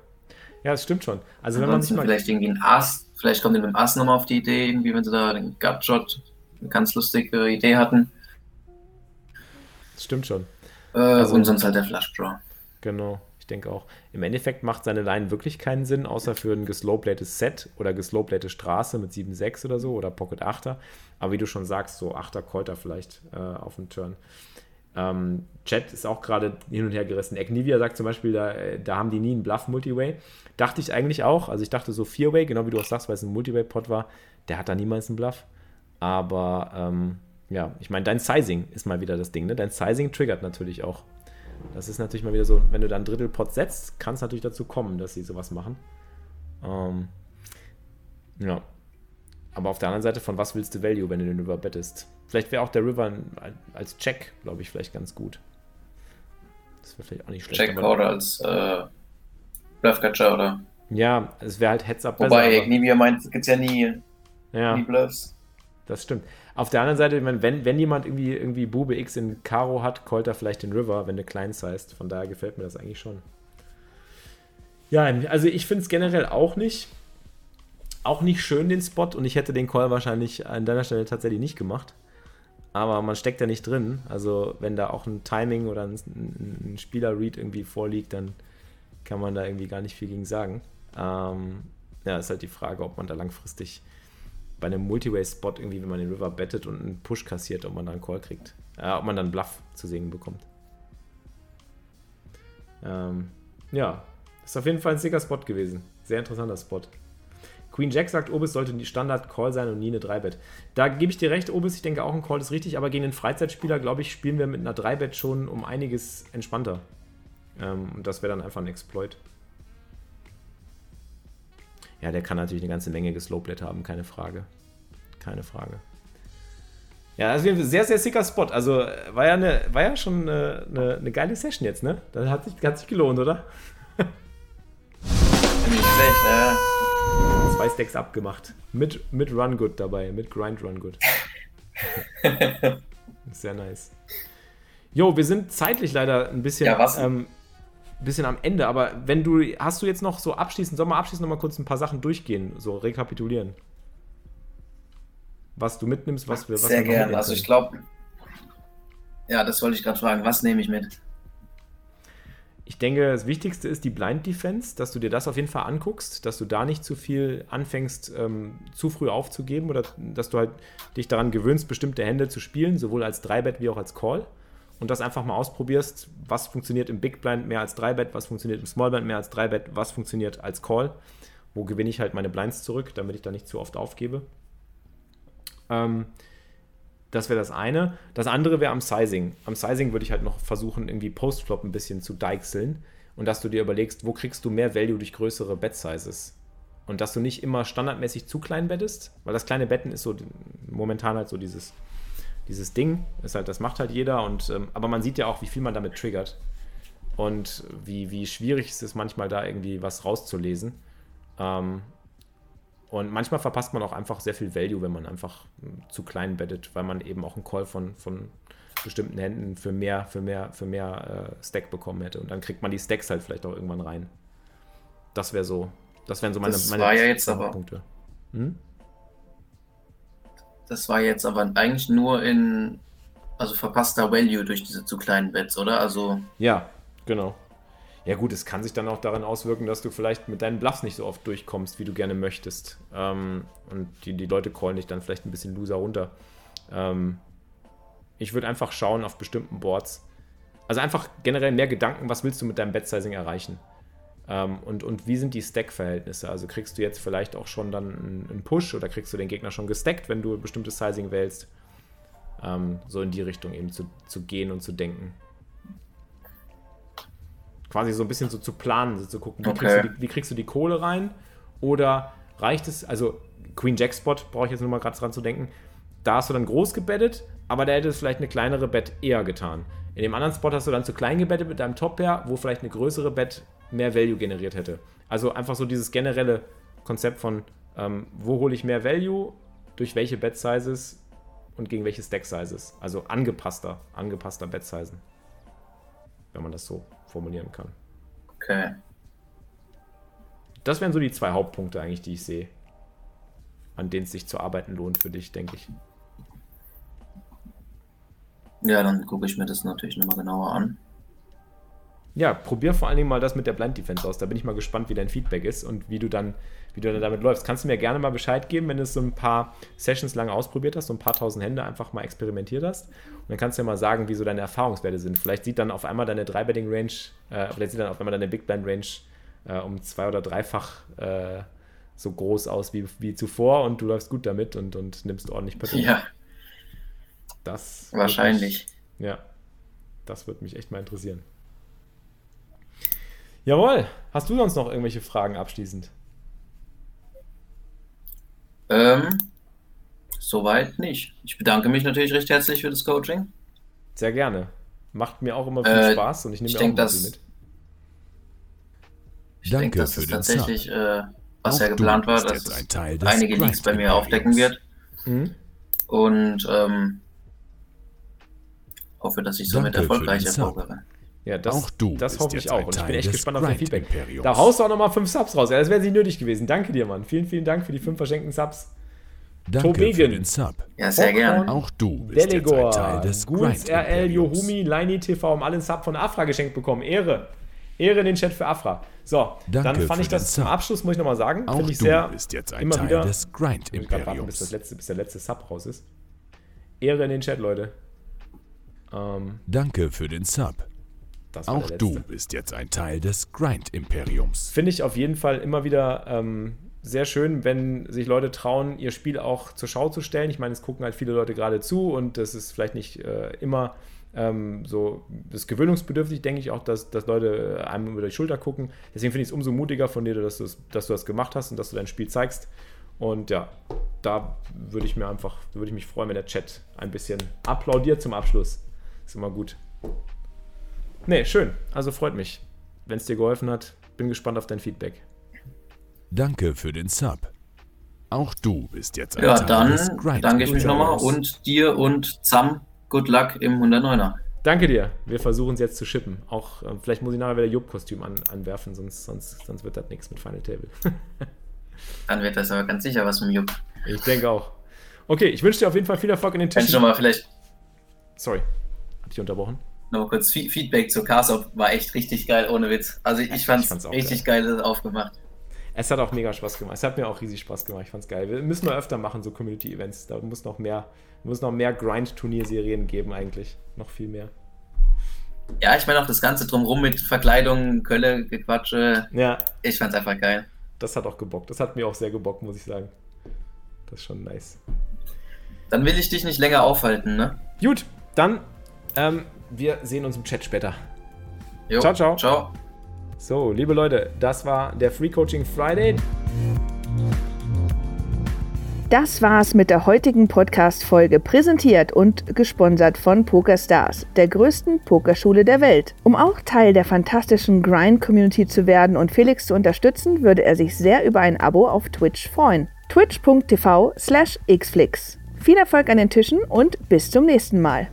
Ja, das stimmt schon. Also wenn man sich Ansonsten mal. vielleicht irgendwie ein Ass, vielleicht kommt die mit dem Ass nochmal auf die Idee, irgendwie, wenn sie da den Gutshot, eine ganz lustige Idee hatten. Das stimmt schon. Äh, Also- und sonst halt der Flush Draw. Genau, ich denke auch. Im Endeffekt macht seine Line wirklich keinen Sinn, außer für ein geslowplated Set oder geslowplated Straße mit 7-6 oder so oder Pocket 8er. Aber wie du schon sagst, so 8er Käuter vielleicht äh, auf dem Turn. Ähm, Chat ist auch gerade hin und her gerissen. Egnivia sagt zum Beispiel, da, äh, da haben die nie einen Bluff Multiway. Dachte ich eigentlich auch. Also ich dachte so Vierway, genau wie du auch sagst, weil es ein Multiway-Pot war, der hat da niemals einen Bluff. Aber ähm, ja, ich meine, dein Sizing ist mal wieder das Ding. Ne? Dein Sizing triggert natürlich auch. Das ist natürlich mal wieder so, wenn du dann Drittelpot setzt, kann es natürlich dazu kommen, dass sie sowas machen. Ähm, ja. Aber auf der anderen Seite, von was willst du Value, wenn du den River bettest? Vielleicht wäre auch der River als Check, glaube ich, vielleicht ganz gut. Das wäre vielleicht auch nicht schlecht. Check oder als äh, Bluffcatcher oder. Ja, es wäre halt Heads-Up Wobei besser. Ignivia meint, es gibt ja nie, ja. nie Bluffs. Das stimmt. Auf der anderen Seite, meine, wenn, wenn jemand irgendwie, irgendwie Bube X in Karo hat, callt er vielleicht den River, wenn du klein sized. Von daher gefällt mir das eigentlich schon. Ja, also ich finde es generell auch nicht, auch nicht schön, den Spot. Und ich hätte den Call wahrscheinlich an deiner Stelle tatsächlich nicht gemacht. Aber man steckt da nicht drin. Also wenn da auch ein Timing oder ein, ein, Spieler-Read irgendwie vorliegt, dann kann man da irgendwie gar nicht viel gegen sagen. Ähm, ja, ist halt die Frage, ob man da langfristig bei einem Multiway-Spot irgendwie, wenn man den River bettet und einen Push kassiert, ob man da einen Call kriegt. Äh, ob man dann Bluff zu sehen bekommt. Ähm, ja, ist auf jeden Fall ein sicker Spot gewesen. Sehr interessanter Spot. Queen Jack sagt, Obis sollte die Standard-Call sein und nie eine 3-Bet. Da gebe ich dir recht, Obis, ich denke auch ein Call ist richtig, aber gegen den Freizeitspieler, glaube ich, spielen wir mit einer 3-Bet schon um einiges entspannter. Ähm, und das wäre dann einfach ein Exploit. Ja, der kann natürlich eine ganze Menge geslowplayt haben, keine Frage. Keine Frage. Ja, also ein sehr, sehr sicker Spot. Also äh, war ja, eine, war ja schon eine, eine, eine geile Session jetzt, ne? Das hat sich, hat sich gelohnt, oder? Nicht schlecht, ja. Zwei Stacks abgemacht. Mit, mit Run Good dabei, mit Grind Run Good. Sehr nice. Jo, wir sind zeitlich leider ein bisschen, Ja, ähm, bisschen am Ende, aber wenn du, hast du jetzt noch so abschließend, soll mal abschließend noch mal kurz ein paar Sachen durchgehen, so rekapitulieren? Was du mitnimmst, was wir, was Sehr wir noch gern. mitnehmen Also ich glaube, ja, das wollte ich gerade fragen. Was nehme ich mit? Ich denke, das Wichtigste ist die Blind Defense, dass du dir das auf jeden Fall anguckst, dass du da nicht zu viel anfängst, ähm, zu früh aufzugeben oder dass du halt dich daran gewöhnst, bestimmte Hände zu spielen, sowohl als 3-Bet wie auch als Call. Und das einfach mal ausprobierst, was funktioniert im Big Blind mehr als 3-Bet, was funktioniert im Small Blind mehr als 3-Bet, was funktioniert als Call. Wo gewinne ich halt meine Blinds zurück, damit ich da nicht zu oft aufgebe. Ähm, das wäre das eine. Das andere wäre am Sizing. Am Sizing würde ich halt noch versuchen, irgendwie Postflop ein bisschen zu deichseln und dass du dir überlegst, wo kriegst du mehr Value durch größere Bet-Sizes. Und dass du nicht immer standardmäßig zu klein bettest, weil das kleine Betten ist so momentan halt so dieses, dieses Ding. Ist halt, das macht halt jeder. Und, ähm, aber man sieht ja auch, wie viel man damit triggert. Und wie, wie schwierig es ist, manchmal da irgendwie was rauszulesen. Ähm, und manchmal verpasst man auch einfach sehr viel Value, wenn man einfach mm, zu klein bettet, weil man eben auch einen Call von, von bestimmten Händen für mehr, für mehr, für mehr äh, Stack bekommen hätte. Und dann kriegt man die Stacks halt vielleicht auch irgendwann rein. Das wäre so, das wären so meine, Das meine war ja jetzt aber- Punkte. Hm? Das war jetzt aber eigentlich nur in, also verpasster Value durch diese zu kleinen Bets, oder? Also, Ja, genau. Ja gut, es kann sich dann auch daran auswirken, dass du vielleicht mit deinen Bluffs nicht so oft durchkommst, wie du gerne möchtest. Ähm, und die, die Leute callen dich dann vielleicht ein bisschen loser runter. Ähm, ich würde einfach schauen auf bestimmten Boards. Also einfach generell mehr Gedanken, was willst du mit deinem Bet-Sizing erreichen? Ähm, und, und wie sind die Stack-Verhältnisse? Also kriegst du jetzt vielleicht auch schon dann einen, einen Push oder kriegst du den Gegner schon gestackt, wenn du ein bestimmtes Sizing wählst? Ähm, so in die Richtung eben zu, zu gehen und zu denken quasi so ein bisschen so zu planen, so zu gucken, wie, Okay. kriegst du die, wie kriegst du die Kohle rein? Oder reicht es, also Queen Jack Spot, brauche ich jetzt nur mal gerade dran zu denken, da hast du dann groß gebettet, aber da hätte es vielleicht eine kleinere Bet eher getan. In dem anderen Spot hast du dann zu klein gebettet mit deinem Top-Pair, wo vielleicht eine größere Bet mehr Value generiert hätte. Also einfach so dieses generelle Konzept von, ähm, wo hole ich mehr Value, durch welche Bet-Sizes und gegen welche Stack-Sizes. Also angepasster, angepasster Bet-Sizen. Wenn man das so formulieren kann. Okay. Das wären so die zwei Hauptpunkte eigentlich, die ich sehe, an denen es sich zu arbeiten lohnt für dich, denke ich. Ja, dann gucke ich mir das natürlich nochmal genauer an. Ja, probier vor allen Dingen mal das mit der Blind Defense aus. Da bin ich mal gespannt, wie dein Feedback ist und wie du dann, wie du dann damit läufst. Kannst du mir gerne mal Bescheid geben, wenn du es so ein paar Sessions lang ausprobiert hast, so ein paar tausend Hände einfach mal experimentiert hast. Und dann kannst du ja mal sagen, wie so deine Erfahrungswerte sind. Vielleicht sieht dann auf einmal deine 3-Betting-Range, äh, vielleicht sieht dann auf einmal deine Big Blind Range äh, um zwei oder dreifach äh, so groß aus wie, wie zuvor und du läufst gut damit und, und nimmst ordentlich Pötte. Ja. Das. Wahrscheinlich. Mich, ja. Das würde mich echt mal interessieren. Jawohl. Hast du sonst noch irgendwelche Fragen abschließend? Ähm, soweit nicht. Ich bedanke mich natürlich recht herzlich für das Coaching. Sehr gerne. Macht mir auch immer viel äh, Spaß und ich nehme ich mir denk, auch das, mit. Ich Danke denke, dass es tatsächlich, äh, was auch ja geplant war, dass es ein einige Leaks bei mir aufdecken wird. Mhm. Und ähm, hoffe, dass ich somit erfolgreich erfolge. Ja, das, auch du das hoffe ich auch. Und ich bin echt gespannt auf dein Feedback. Imperiums. Da haust du auch nochmal fünf Subs raus. Ja, das wäre nicht nötig gewesen. Danke dir, Mann. Vielen, vielen Dank für die fünf verschenkten Subs. Danke Tobegen. für den Sub. Ja, sehr gerne. Auch du bist Delegor, jetzt ein Teil des Guls, RL, Yohumi, Leini TV haben alle einen Sub von Afra geschenkt bekommen. Ehre. Ehre in den Chat für Afra. So, Danke dann fand ich das zum Abschluss, muss ich nochmal sagen, finde ich sehr bist jetzt ein immer Teil wieder, des Grind Imperiums. Bis, das letzte, bis der letzte Sub raus ist. Ehre in den Chat, Leute. Ähm, Danke für den Sub. Auch du bist jetzt ein Teil des Grind-Imperiums. Finde ich auf jeden Fall immer wieder ähm, sehr schön, wenn sich Leute trauen, ihr Spiel auch zur Schau zu stellen. Ich meine, es gucken halt viele Leute gerade zu und das ist vielleicht nicht äh, immer ähm, so das gewöhnungsbedürftig, denke ich auch, dass, dass Leute einem über die Schulter gucken. Deswegen finde ich es umso mutiger von dir, dass, dass du das gemacht hast und dass du dein Spiel zeigst. Und ja, da würde ich mir einfach, würde ich mich freuen, wenn der Chat ein bisschen applaudiert zum Abschluss. Ist immer gut. Nee, schön. Also freut mich, wenn es dir geholfen hat. Bin gespannt auf dein Feedback. Danke für den Sub. Auch du bist jetzt ein Ja, dann danke ich mich nochmal und dir und Sam, good luck im 109er. Danke dir. Wir versuchen es jetzt zu shippen. Auch äh, vielleicht muss ich nachher wieder Jupp-Kostüm an, anwerfen, sonst, sonst, sonst wird das nichts mit Final Table. dann wird das aber ganz sicher was mit Jupp. Ich denke auch. Okay, ich wünsche dir auf jeden Fall viel Erfolg in den Tischen. Schon mal vielleicht. Sorry, hatte ich unterbrochen? Nochmal kurz Feedback zu Casop war echt richtig geil, ohne Witz. Also ich, ich fand es richtig geil. geil aufgemacht. Es hat auch mega Spaß gemacht. Es hat mir auch riesig Spaß gemacht. Ich fand's geil. Wir müssen wir öfter machen, so Community-Events. Da muss noch mehr, muss noch mehr Grind-Turnierserien geben, eigentlich. Noch viel mehr. Ja, ich meine auch das Ganze drumherum mit Verkleidung, Kölle, Gequatsche. Ja. Ich fand's einfach geil. Das hat auch gebockt. Das hat mir auch sehr gebockt, muss ich sagen. Das ist schon nice. Dann will ich dich nicht länger aufhalten, ne? Gut, dann ähm, wir sehen uns im Chat später. Jo, ciao, ciao. Ciao. So, liebe Leute, das war der Free Coaching Friday. Das war's mit der heutigen Podcast-Folge, präsentiert und gesponsert von PokerStars, der größten Pokerschule der Welt. Um auch Teil der fantastischen Grind-Community zu werden und Felix zu unterstützen, würde er sich sehr über ein Abo auf Twitch freuen. twitch.tv slash xflix. Viel Erfolg an den Tischen und bis zum nächsten Mal.